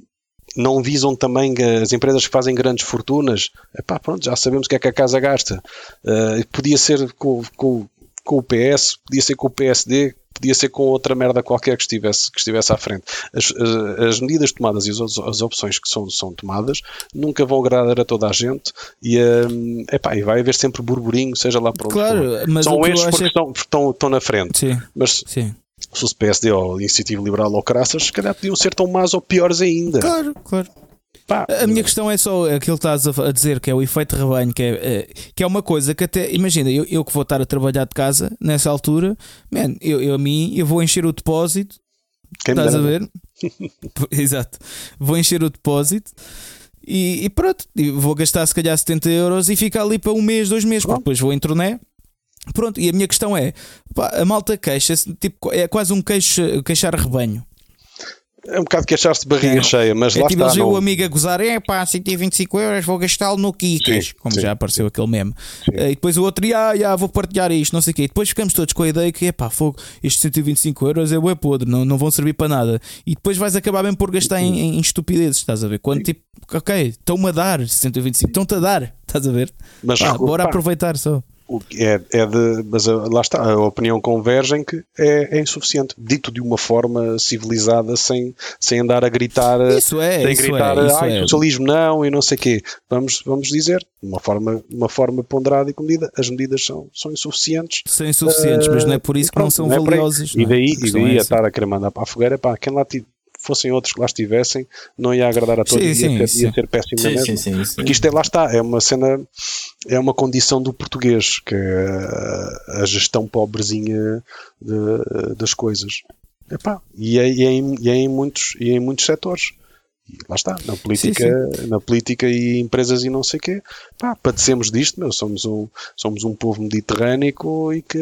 [SPEAKER 2] não visam também as empresas que fazem grandes fortunas. Epá, pronto, já sabemos o que é que a casa gasta. Uh, podia ser com, com, com o PS, podia ser com o PSD, podia ser com outra merda qualquer que estivesse, que estivesse à frente. As, as- as medidas tomadas e as, as opções que são, são tomadas nunca vão agradar a toda a gente e, hum, epá, e vai haver sempre burburinho, seja lá para onde.
[SPEAKER 1] Claro, mas
[SPEAKER 2] São
[SPEAKER 1] acho
[SPEAKER 2] porque
[SPEAKER 1] é.
[SPEAKER 2] estão, estão, estão na frente.
[SPEAKER 1] Sim,
[SPEAKER 2] Mas
[SPEAKER 1] sim.
[SPEAKER 2] se fosse PSD ou Iniciativa Liberal ou Caraças, se calhar podiam ser tão más ou piores ainda.
[SPEAKER 1] Claro, claro.
[SPEAKER 2] Pá,
[SPEAKER 1] A minha questão é só aquilo que estás a dizer, que é o efeito rebanho, que é, é- que é uma coisa que até, imagina, eu, eu que vou estar a trabalhar de casa nessa altura, man, eu, eu a mim, eu vou encher o depósito,
[SPEAKER 2] quem
[SPEAKER 1] estás a ver? Exato, vou encher o depósito e, e pronto, e vou gastar se calhar 70 euros e ficar ali para um mês, dois meses, porque depois vou em turnê. Pronto, e a minha questão é: pá, a malta queixa-se, tipo, é quase um queixo, queixar rebanho.
[SPEAKER 2] É um bocado queixar-se de barriga
[SPEAKER 1] É.
[SPEAKER 2] cheia, mas
[SPEAKER 1] É
[SPEAKER 2] lá
[SPEAKER 1] tipo,
[SPEAKER 2] está. não-
[SPEAKER 1] o amigo a gozar, é pá, 125 euros, vou gastá-lo no Kikas,
[SPEAKER 2] Sim,
[SPEAKER 1] como
[SPEAKER 2] sim.
[SPEAKER 1] já apareceu aquele meme. Eh, E depois o outro, ah, ah, vou partilhar isto, não sei o quê. E depois ficamos todos com a ideia que, é pá, fogo, estes 125 euros é bué podre, não, não vão servir para nada. E depois vais acabar bem por gastar em, em estupidezes, estás a ver? Quando tipo, ok, estão-me a dar 125, estão-te a dar, estás a ver?
[SPEAKER 2] Mas
[SPEAKER 1] Pá, bora
[SPEAKER 2] pá,
[SPEAKER 1] aproveitar só.
[SPEAKER 2] É, é de, mas ah, lá está, a opinião converge em que é, é insuficiente. Dito de uma forma civilizada, sem, sem andar a gritar, ah,
[SPEAKER 1] Isso é,
[SPEAKER 2] sem
[SPEAKER 1] isso
[SPEAKER 2] gritar,
[SPEAKER 1] é, isso
[SPEAKER 2] ai,
[SPEAKER 1] é.
[SPEAKER 2] socialismo não e não sei o quê. Vamos, vamos dizer, de uma forma, uma forma ponderada e comedida, as medidas são, são insuficientes.
[SPEAKER 1] São insuficientes, mas não é por isso que não
[SPEAKER 2] Pronto,
[SPEAKER 1] são
[SPEAKER 2] não é por aí.
[SPEAKER 1] valiosas.
[SPEAKER 2] E
[SPEAKER 1] não é?
[SPEAKER 2] daí,
[SPEAKER 1] A
[SPEAKER 2] e daí
[SPEAKER 1] é
[SPEAKER 2] a estar a querer mandar para a fogueira, pá, quem lá fossem outros que lá estivessem, não ia agradar a todos
[SPEAKER 1] Sim,
[SPEAKER 2] e
[SPEAKER 1] sim,
[SPEAKER 2] ia, ser,
[SPEAKER 1] sim.
[SPEAKER 2] ia ser péssimo
[SPEAKER 3] Sim,
[SPEAKER 2] mesma.
[SPEAKER 3] sim, sim, sim.
[SPEAKER 2] Porque isto é, lá está, é uma cena, é uma condição do português, que é a, a gestão pobrezinha de- das coisas. Epá, e, é, e, é em, e é em muitos, e é em muitos setores. E lá está, na política, na política e empresas e não sei o quê, pá, padecemos disto, meu, somos um, somos um povo mediterrâneo e, que,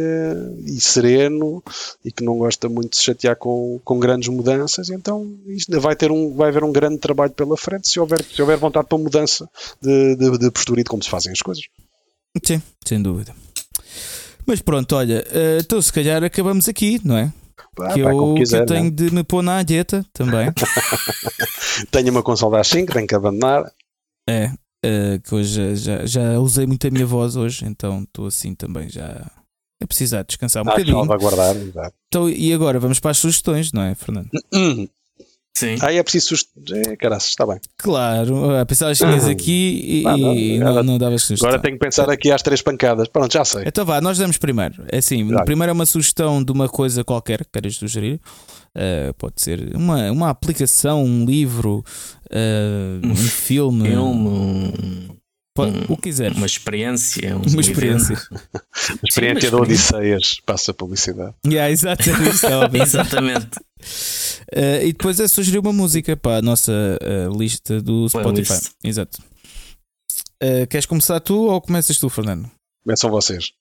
[SPEAKER 2] e sereno e que não gosta muito de se chatear com, com grandes mudanças, então isto vai, ter um, vai haver um grande trabalho pela frente se houver, se houver vontade para mudança de, de, de postura e de como se fazem as coisas.
[SPEAKER 1] Sim, sem dúvida. Mas pronto, olha, eh, então se calhar acabamos aqui, não é?
[SPEAKER 2] Pá,
[SPEAKER 1] que
[SPEAKER 2] pá,
[SPEAKER 1] eu,
[SPEAKER 2] como
[SPEAKER 1] que
[SPEAKER 2] quiser,
[SPEAKER 1] eu tenho
[SPEAKER 2] né?
[SPEAKER 1] de me pôr na dieta também.
[SPEAKER 2] Tenho uma consola às 5, tenho que abandonar.
[SPEAKER 1] é, eh, que hoje já, já usei muito a minha voz hoje, então estou assim também já a precisar descansar um
[SPEAKER 2] Ah,
[SPEAKER 1] bocadinho.
[SPEAKER 2] salvaguardar, exato.
[SPEAKER 1] Então, e agora vamos para as sugestões, não é, Fernando?
[SPEAKER 3] Sim.
[SPEAKER 2] Ah, é preciso. sust- É, caraças, está bem.
[SPEAKER 1] Claro, a pensar as tinhas aqui e,
[SPEAKER 2] Ah, não,
[SPEAKER 1] e
[SPEAKER 2] agora-
[SPEAKER 1] não, não davas sugestão.
[SPEAKER 2] Agora tenho que pensar aqui às três pancadas. Pronto, já sei.
[SPEAKER 1] Então vá, nós damos primeiro. É assim,
[SPEAKER 2] Claro.
[SPEAKER 1] primeiro é uma sugestão de uma coisa qualquer que queiras sugerir. Eh, pode ser uma, uma aplicação, um livro, eh, um filme,
[SPEAKER 3] Filme, um- um-
[SPEAKER 1] o que quiseres.
[SPEAKER 3] uma experiência. Um
[SPEAKER 1] Uma experiência.
[SPEAKER 2] A experiência
[SPEAKER 3] Sim,
[SPEAKER 2] de Odisseias. Passa a publicidade.
[SPEAKER 1] Yeah, pensar.
[SPEAKER 3] Exatamente.
[SPEAKER 1] Eh, e depois é sugerir uma música para a nossa eh, lista do Spotify.
[SPEAKER 3] Playlist.
[SPEAKER 1] Exato. Eh, queres começar tu ou começas tu, Fernando?
[SPEAKER 2] Começam vocês.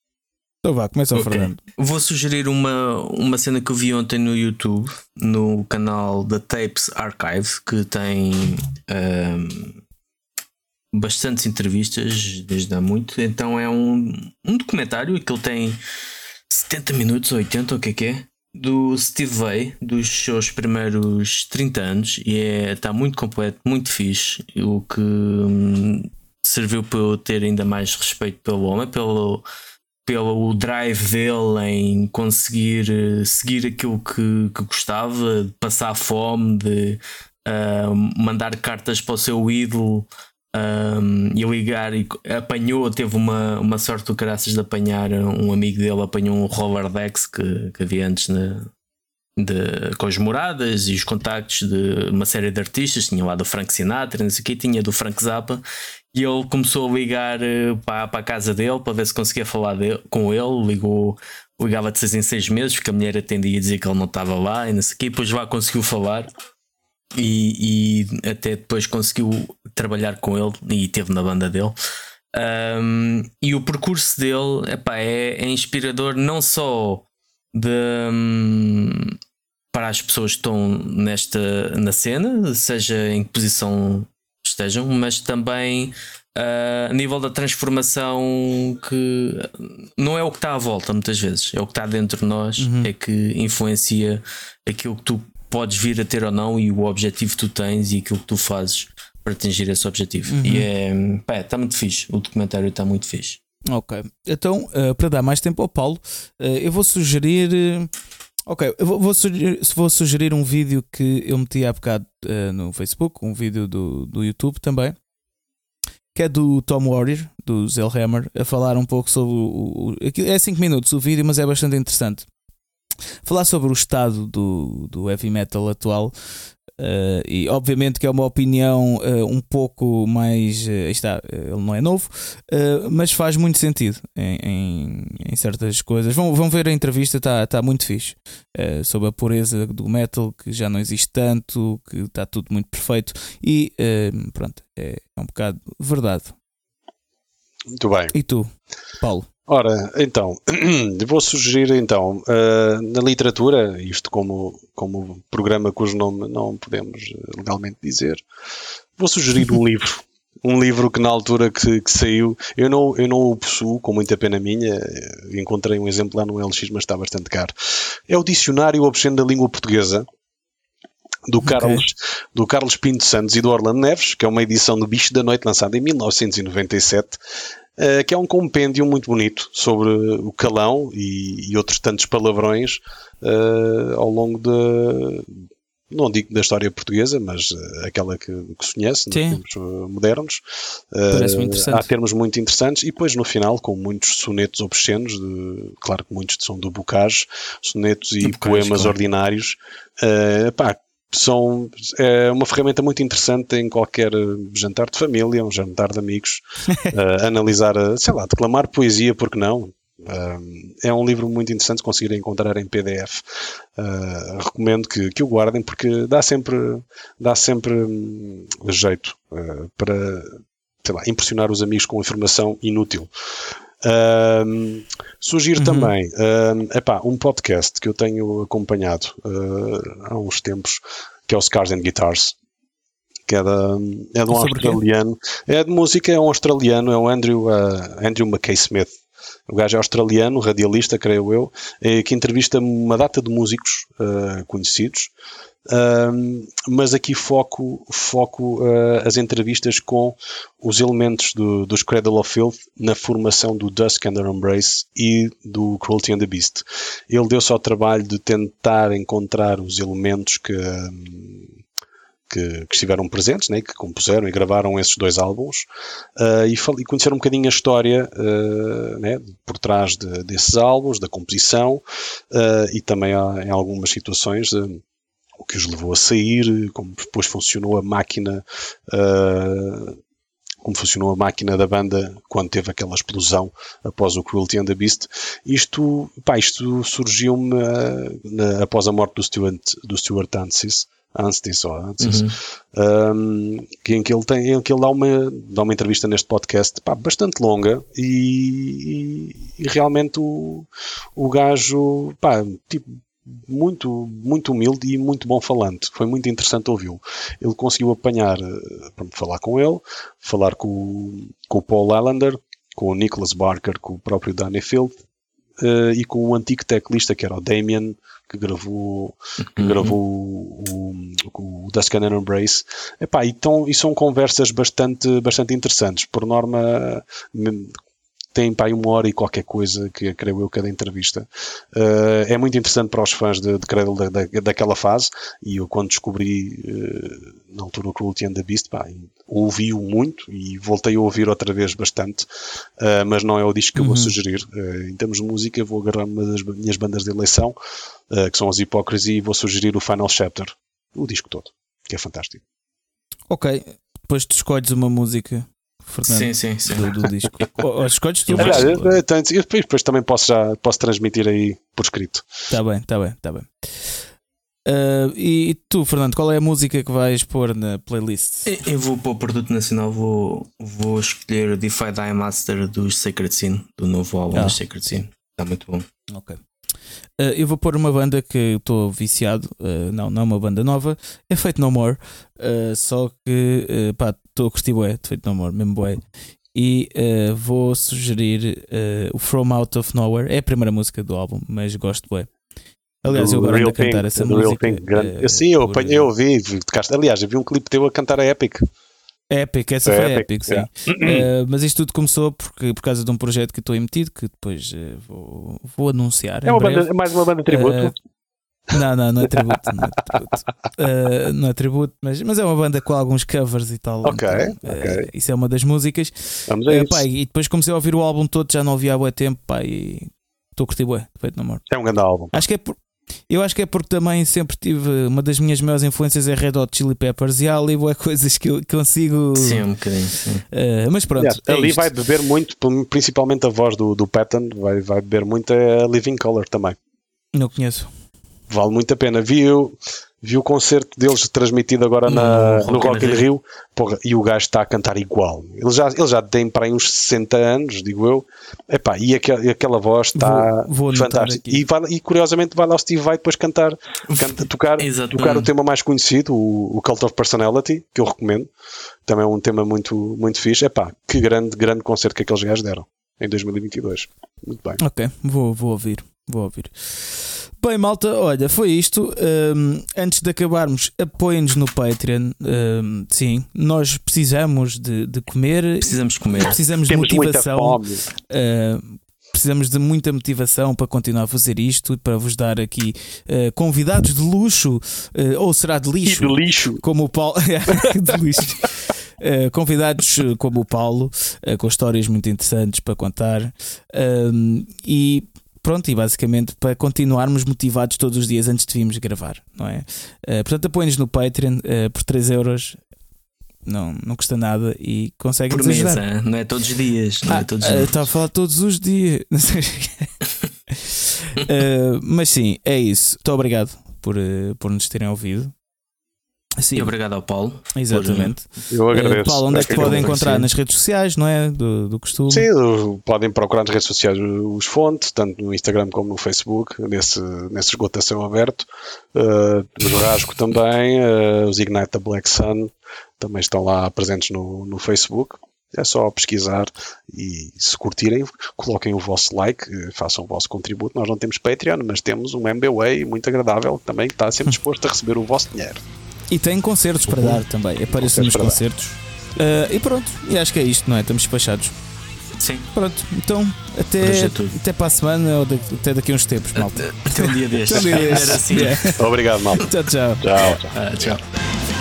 [SPEAKER 1] Então vá, começa o. Fernando.
[SPEAKER 3] Vou sugerir uma, uma cena que eu vi ontem no YouTube, no canal da Tapes Archive, que tem ahm, bastantes entrevistas desde há muito. Então é um, um documentário que ele tem 70 minutos, 80, o que é que é? do Steve Vai, dos seus primeiros 30 anos, e é, está muito completo, muito fixe. O que hum, serviu para eu ter ainda mais respeito pelo homem, pelo, pelo drive dele em conseguir uh, seguir aquilo que, que gostava, de passar fome, de uh, mandar cartas para o seu ídolo um, e ligar e apanhou, teve uma, uma sorte do caraças de apanhar um amigo dele, apanhou um Rolodex que, que havia antes na, de, com as moradas e os contactos de uma série de artistas, tinha lá do Frank Sinatra, não sei o que, tinha do Frank Zappa, e ele começou a ligar eh, para, para a casa dele para ver se conseguia falar com ele, ligou, ligava de seis em seis meses, porque a mulher atendia e dizia que ele não estava lá e não sei o que, depois lá conseguiu falar e, e, até depois conseguiu trabalhar com ele e teve na banda dele. Um, e o percurso dele epá, é, é inspirador não só de, um, para as pessoas que estão nesta na cena, seja em que posição estejam, mas também uh, a nível da transformação que não é o que está à volta muitas vezes, é o que está dentro de nós, uhum. é que influencia aquilo que tu podes vir a ter ou não e o objetivo que tu tens e aquilo que tu fazes para atingir esse objetivo. Uhum. E é, está muito fixe. O documentário está muito fixe.
[SPEAKER 1] Ok, então uh, para dar mais tempo ao Paulo, uh, eu vou sugerir. Uh, ok, eu vou, vou, sugerir, vou sugerir um vídeo que eu meti há bocado no Facebook, um vídeo do, do YouTube também, que é do Tom Warrior, do Zellhammer, a falar um pouco sobre o. o é 5 minutos o vídeo, mas é bastante interessante falar sobre o estado do, do heavy metal atual. Uh, e obviamente que é uma opinião uh, um pouco mais. Uh, está, ele não é novo, mas faz muito sentido em, em, em, certas coisas. Vão, vão ver a entrevista, está tá muito fixe. sobre a pureza do metal, que já não existe tanto, que está tudo muito perfeito. E pronto, é, é um bocado verdade.
[SPEAKER 2] Muito bem.
[SPEAKER 1] E tu, Paulo?
[SPEAKER 2] Ora, então, vou sugerir então, uh, na literatura, isto como, como programa cujo nome não podemos legalmente dizer, vou sugerir um livro. Um livro que na altura que, que, saiu, eu não, eu não o possuo, com muita pena minha, encontrei um exemplar no LX, mas está bastante caro. É o Dicionário Obsceno da Língua Portuguesa, do Carlos, okay. do Carlos Pinto Santos e do Orlando Neves, que é uma edição do Bicho da Noite lançada em 1997, uh, que é um compêndio muito bonito sobre o calão e, e outros tantos palavrões uh, ao longo de. Não digo da história portuguesa, mas uh, aquela que, que se conhece, nos tempos modernos.
[SPEAKER 1] Parece muito interessante.
[SPEAKER 2] Há termos muito interessantes e depois no final, com muitos sonetos obscenos, de, claro que muitos são do Bocage, sonetos e poemas claro. ordinários. pá, são é uma ferramenta muito interessante em qualquer jantar de família, um jantar de amigos, uh, analisar, sei lá, declamar poesia, porque não? Uh, é um livro muito interessante se conseguirem encontrar em PDF. Uh, eh, recomendo que, que o guardem porque dá sempre, dá sempre um, jeito para sei lá, impressionar os amigos com informação inútil. Uh, sugiro uhum. também uh, epá, um podcast que eu tenho acompanhado uh, há uns tempos, que é o Scars and Guitars, que é, da, é de um australiano. É de música, é um australiano, é o Andrew, uh, Andrew McKay Smith. O gajo é australiano, radialista, creio eu, que entrevista uma data de músicos uh, conhecidos mas aqui foco, foco uh, as entrevistas com os elementos do, dos Cradle of Filth na formação do Dusk and the Embrace e do Cruelty and the Beast. Ele deu-se ao trabalho de tentar encontrar os elementos que, que, que, estiveram presentes, né, que compuseram e gravaram esses dois álbuns uh, e, e, um bocadinho a história uh, né, por trás de, desses álbuns, da composição uh, e também há, em algumas situações o que os levou a sair, como depois funcionou a máquina, uh, como funcionou a máquina da banda quando teve aquela explosão após o Cruelty and the Beast. Isto, pá, isto surgiu-me uh, após a morte do Stuart, do Stuart Ansis, Anstis, ou Anstis, uhum. um, em que ele tem, em que ele dá uma, dá uma entrevista neste podcast pá, bastante longa e, e, e realmente o, o gajo pá, tipo, muito, muito humilde e muito bom falante. Foi muito interessante ouvi-lo. Ele conseguiu apanhar, eh, para falar com ele, falar com, com o Paul Allender, com o Nicholas Barker, com o próprio Danny Field, uh, e com o antigo teclista que era o Damien, que gravou, que
[SPEAKER 3] Uhum.
[SPEAKER 2] gravou o, o, o Dusk and Embrace. Epá, então, e são conversas bastante, bastante interessantes. Por norma, tem pá, aí uma hora e qualquer coisa, que creio eu, cada entrevista. Uh, é muito interessante para os fãs de, de Cradle da, da- daquela fase. E eu, quando descobri, uh, na altura, o Cruelty and the Beast, pá, ouvi-o muito e voltei a ouvir outra vez bastante. Uh, mas não é o disco que eu vou
[SPEAKER 1] Uhum.
[SPEAKER 2] sugerir. Em termos de música, vou agarrar uma das minhas bandas de eleição, que são as Hypocrisy, e vou sugerir o Final Chapter, o disco todo, que é fantástico.
[SPEAKER 1] Ok, depois tu escolhes uma música, Fernando,
[SPEAKER 3] Sim, sim, sim.
[SPEAKER 1] do, do disco. ou escolhes tu,
[SPEAKER 3] Eu
[SPEAKER 1] mas-
[SPEAKER 2] eu, eu eu depois, depois também posso, já, posso transmitir aí por escrito.
[SPEAKER 1] Tá bem, tá bem, tá bem. Ah, e tu, Fernando, qual é a música que vais pôr na playlist?
[SPEAKER 3] Eu- Eu vou para o produto nacional, vou, vou escolher o Defy Die Master dos Sacred Sin, do novo álbum
[SPEAKER 1] Ah.
[SPEAKER 3] dos Sacred Sin. Está muito bom.
[SPEAKER 1] Ok. Ah, eu vou pôr uma banda que eu estou viciado, ah, não, não é uma banda nova, é Fate No More, ah, só que pá, estou a curtir bué de Fate No More, mesmo bué. E ah, vou sugerir ah, o From Out of Nowhere, é a primeira música do álbum, mas gosto bué. Aliás, eu
[SPEAKER 2] Do
[SPEAKER 1] agora ando a cantar
[SPEAKER 2] Thing,
[SPEAKER 1] essa música.
[SPEAKER 2] Thing, grande.
[SPEAKER 1] ah,
[SPEAKER 2] Sim, eu,
[SPEAKER 1] por-
[SPEAKER 2] apanhei, eu ouvi, tocaste- aliás, eu vi um clipe teu a cantar a Epic.
[SPEAKER 1] Epic, essa
[SPEAKER 2] É
[SPEAKER 1] foi
[SPEAKER 2] Epic,
[SPEAKER 1] Epic, sim.
[SPEAKER 2] yeah.
[SPEAKER 1] Uh, mas isto tudo começou porque, por causa de um projeto que estou emitido que depois uh, vou, vou anunciar.
[SPEAKER 2] É, uma
[SPEAKER 1] breve.
[SPEAKER 2] banda, é mais uma banda de tributo.
[SPEAKER 1] Não, não, não é tributo. Não é tributo, Uh, não é tributo mas, mas é uma banda com alguns covers e tal.
[SPEAKER 2] Ok,
[SPEAKER 1] então, uh,
[SPEAKER 2] ok.
[SPEAKER 1] isso é uma das músicas.
[SPEAKER 2] Vamos a
[SPEAKER 1] Uh,
[SPEAKER 2] isso.
[SPEAKER 1] pá, e depois comecei a ouvir o álbum todo, já não ouvia há bué tempo, pá, e estou a curtir bué, feito no amor.
[SPEAKER 2] É um grande álbum.
[SPEAKER 1] Acho que é por. Eu acho que é porque também sempre tive uma das minhas maiores influências é Red Hot Chili Peppers e há ali bué coisas que eu consigo.
[SPEAKER 3] Sim, um bocadinho. Sim.
[SPEAKER 1] Uh, mas pronto,
[SPEAKER 2] Aliás,
[SPEAKER 1] é
[SPEAKER 2] ali
[SPEAKER 1] isto.
[SPEAKER 2] vai beber muito, principalmente a voz do, do Patton, vai, vai beber muito a Living Color também.
[SPEAKER 1] não conheço.
[SPEAKER 2] Vale muito a pena. Vi, o- vi o concerto deles transmitido agora na-
[SPEAKER 3] No
[SPEAKER 2] no
[SPEAKER 3] Rock in Rio.
[SPEAKER 2] Porra, e o gajo está a cantar igual. Ele já, ele já tem para aí uns 60 anos, digo eu. Epá, e, aquela, e aquela voz está fantástica. E, vai- e curiosamente vai lá o Steve vai depois cantar, canta- tocar, tocar o tema mais conhecido, o, o Cult of Personality, que eu recomendo. Também é um tema muito, muito fixe. Epá, que grande, grande concerto que aqueles gajos deram em 2022. Muito bem.
[SPEAKER 1] Ok, vou, vou ouvir. Vou ouvir. Bem, malta, olha, foi isto. Hum, antes de acabarmos, apoiem-nos no Patreon. Hum, sim, nós precisamos de, de comer,
[SPEAKER 3] Precisamos comer.
[SPEAKER 1] precisamos de
[SPEAKER 2] Temos muita
[SPEAKER 1] motivação.
[SPEAKER 2] fome.
[SPEAKER 1] Uh, precisamos de muita motivação para continuar a fazer isto, para vos dar aqui uh, convidados de luxo, uh, ou será de
[SPEAKER 2] E
[SPEAKER 1] lixo,
[SPEAKER 2] de lixo.
[SPEAKER 1] como o Paulo. de lixo. Uh, convidados como o Paulo, uh, com histórias muito interessantes para contar. Um, e pronto, e basicamente para continuarmos motivados todos os dias antes de virmos gravar, não é? Uh, portanto, apoiem-nos no Patreon uh, por 3 euros. Não, não custa nada e conseguem
[SPEAKER 3] Por
[SPEAKER 1] ajudar.
[SPEAKER 3] hein? não é todos os dias. Não
[SPEAKER 1] Ah,
[SPEAKER 3] é todos os
[SPEAKER 1] ah,
[SPEAKER 3] dias.
[SPEAKER 1] Estava a falar todos os dias. Ah, mas sim, é isso. Muito obrigado por, eh, por nos terem ouvido. Sim,
[SPEAKER 3] E obrigado ao Paulo.
[SPEAKER 1] exatamente.
[SPEAKER 2] Eu
[SPEAKER 1] Eh,
[SPEAKER 2] agradeço.
[SPEAKER 1] Paulo, onde é que podem encontrar? Nas redes sociais, não é? Do, do costume.
[SPEAKER 2] Sim, podem procurar nas redes sociais os fontes, tanto no Instagram como no Facebook, nesse, nesse esgotação aberto. Uh, os Rasgo também, uh, os Ignite da Black Sun também estão lá presentes no, no Facebook. É só pesquisar e se curtirem, coloquem o vosso like, eh, façam o vosso contributo. Nós não temos Patreon, mas temos um MBWay muito agradável que também está sempre disposto a receber o vosso dinheiro.
[SPEAKER 1] E tem concertos para dar também. Apareçam
[SPEAKER 2] Concertos
[SPEAKER 1] nos concertos. Ah, e pronto, e acho que é isto, não é? Estamos despachados.
[SPEAKER 3] Sim.
[SPEAKER 1] Pronto, então até,
[SPEAKER 3] é
[SPEAKER 1] até para a semana ou daqui- até daqui a uns tempos, malta.
[SPEAKER 3] Até um dia destes.
[SPEAKER 1] Até um dia destes.
[SPEAKER 3] Era assim.
[SPEAKER 1] Yeah.
[SPEAKER 2] Obrigado, malta.
[SPEAKER 1] Tchau, tchau.
[SPEAKER 2] Tchau. tchau.
[SPEAKER 3] Ah, tchau.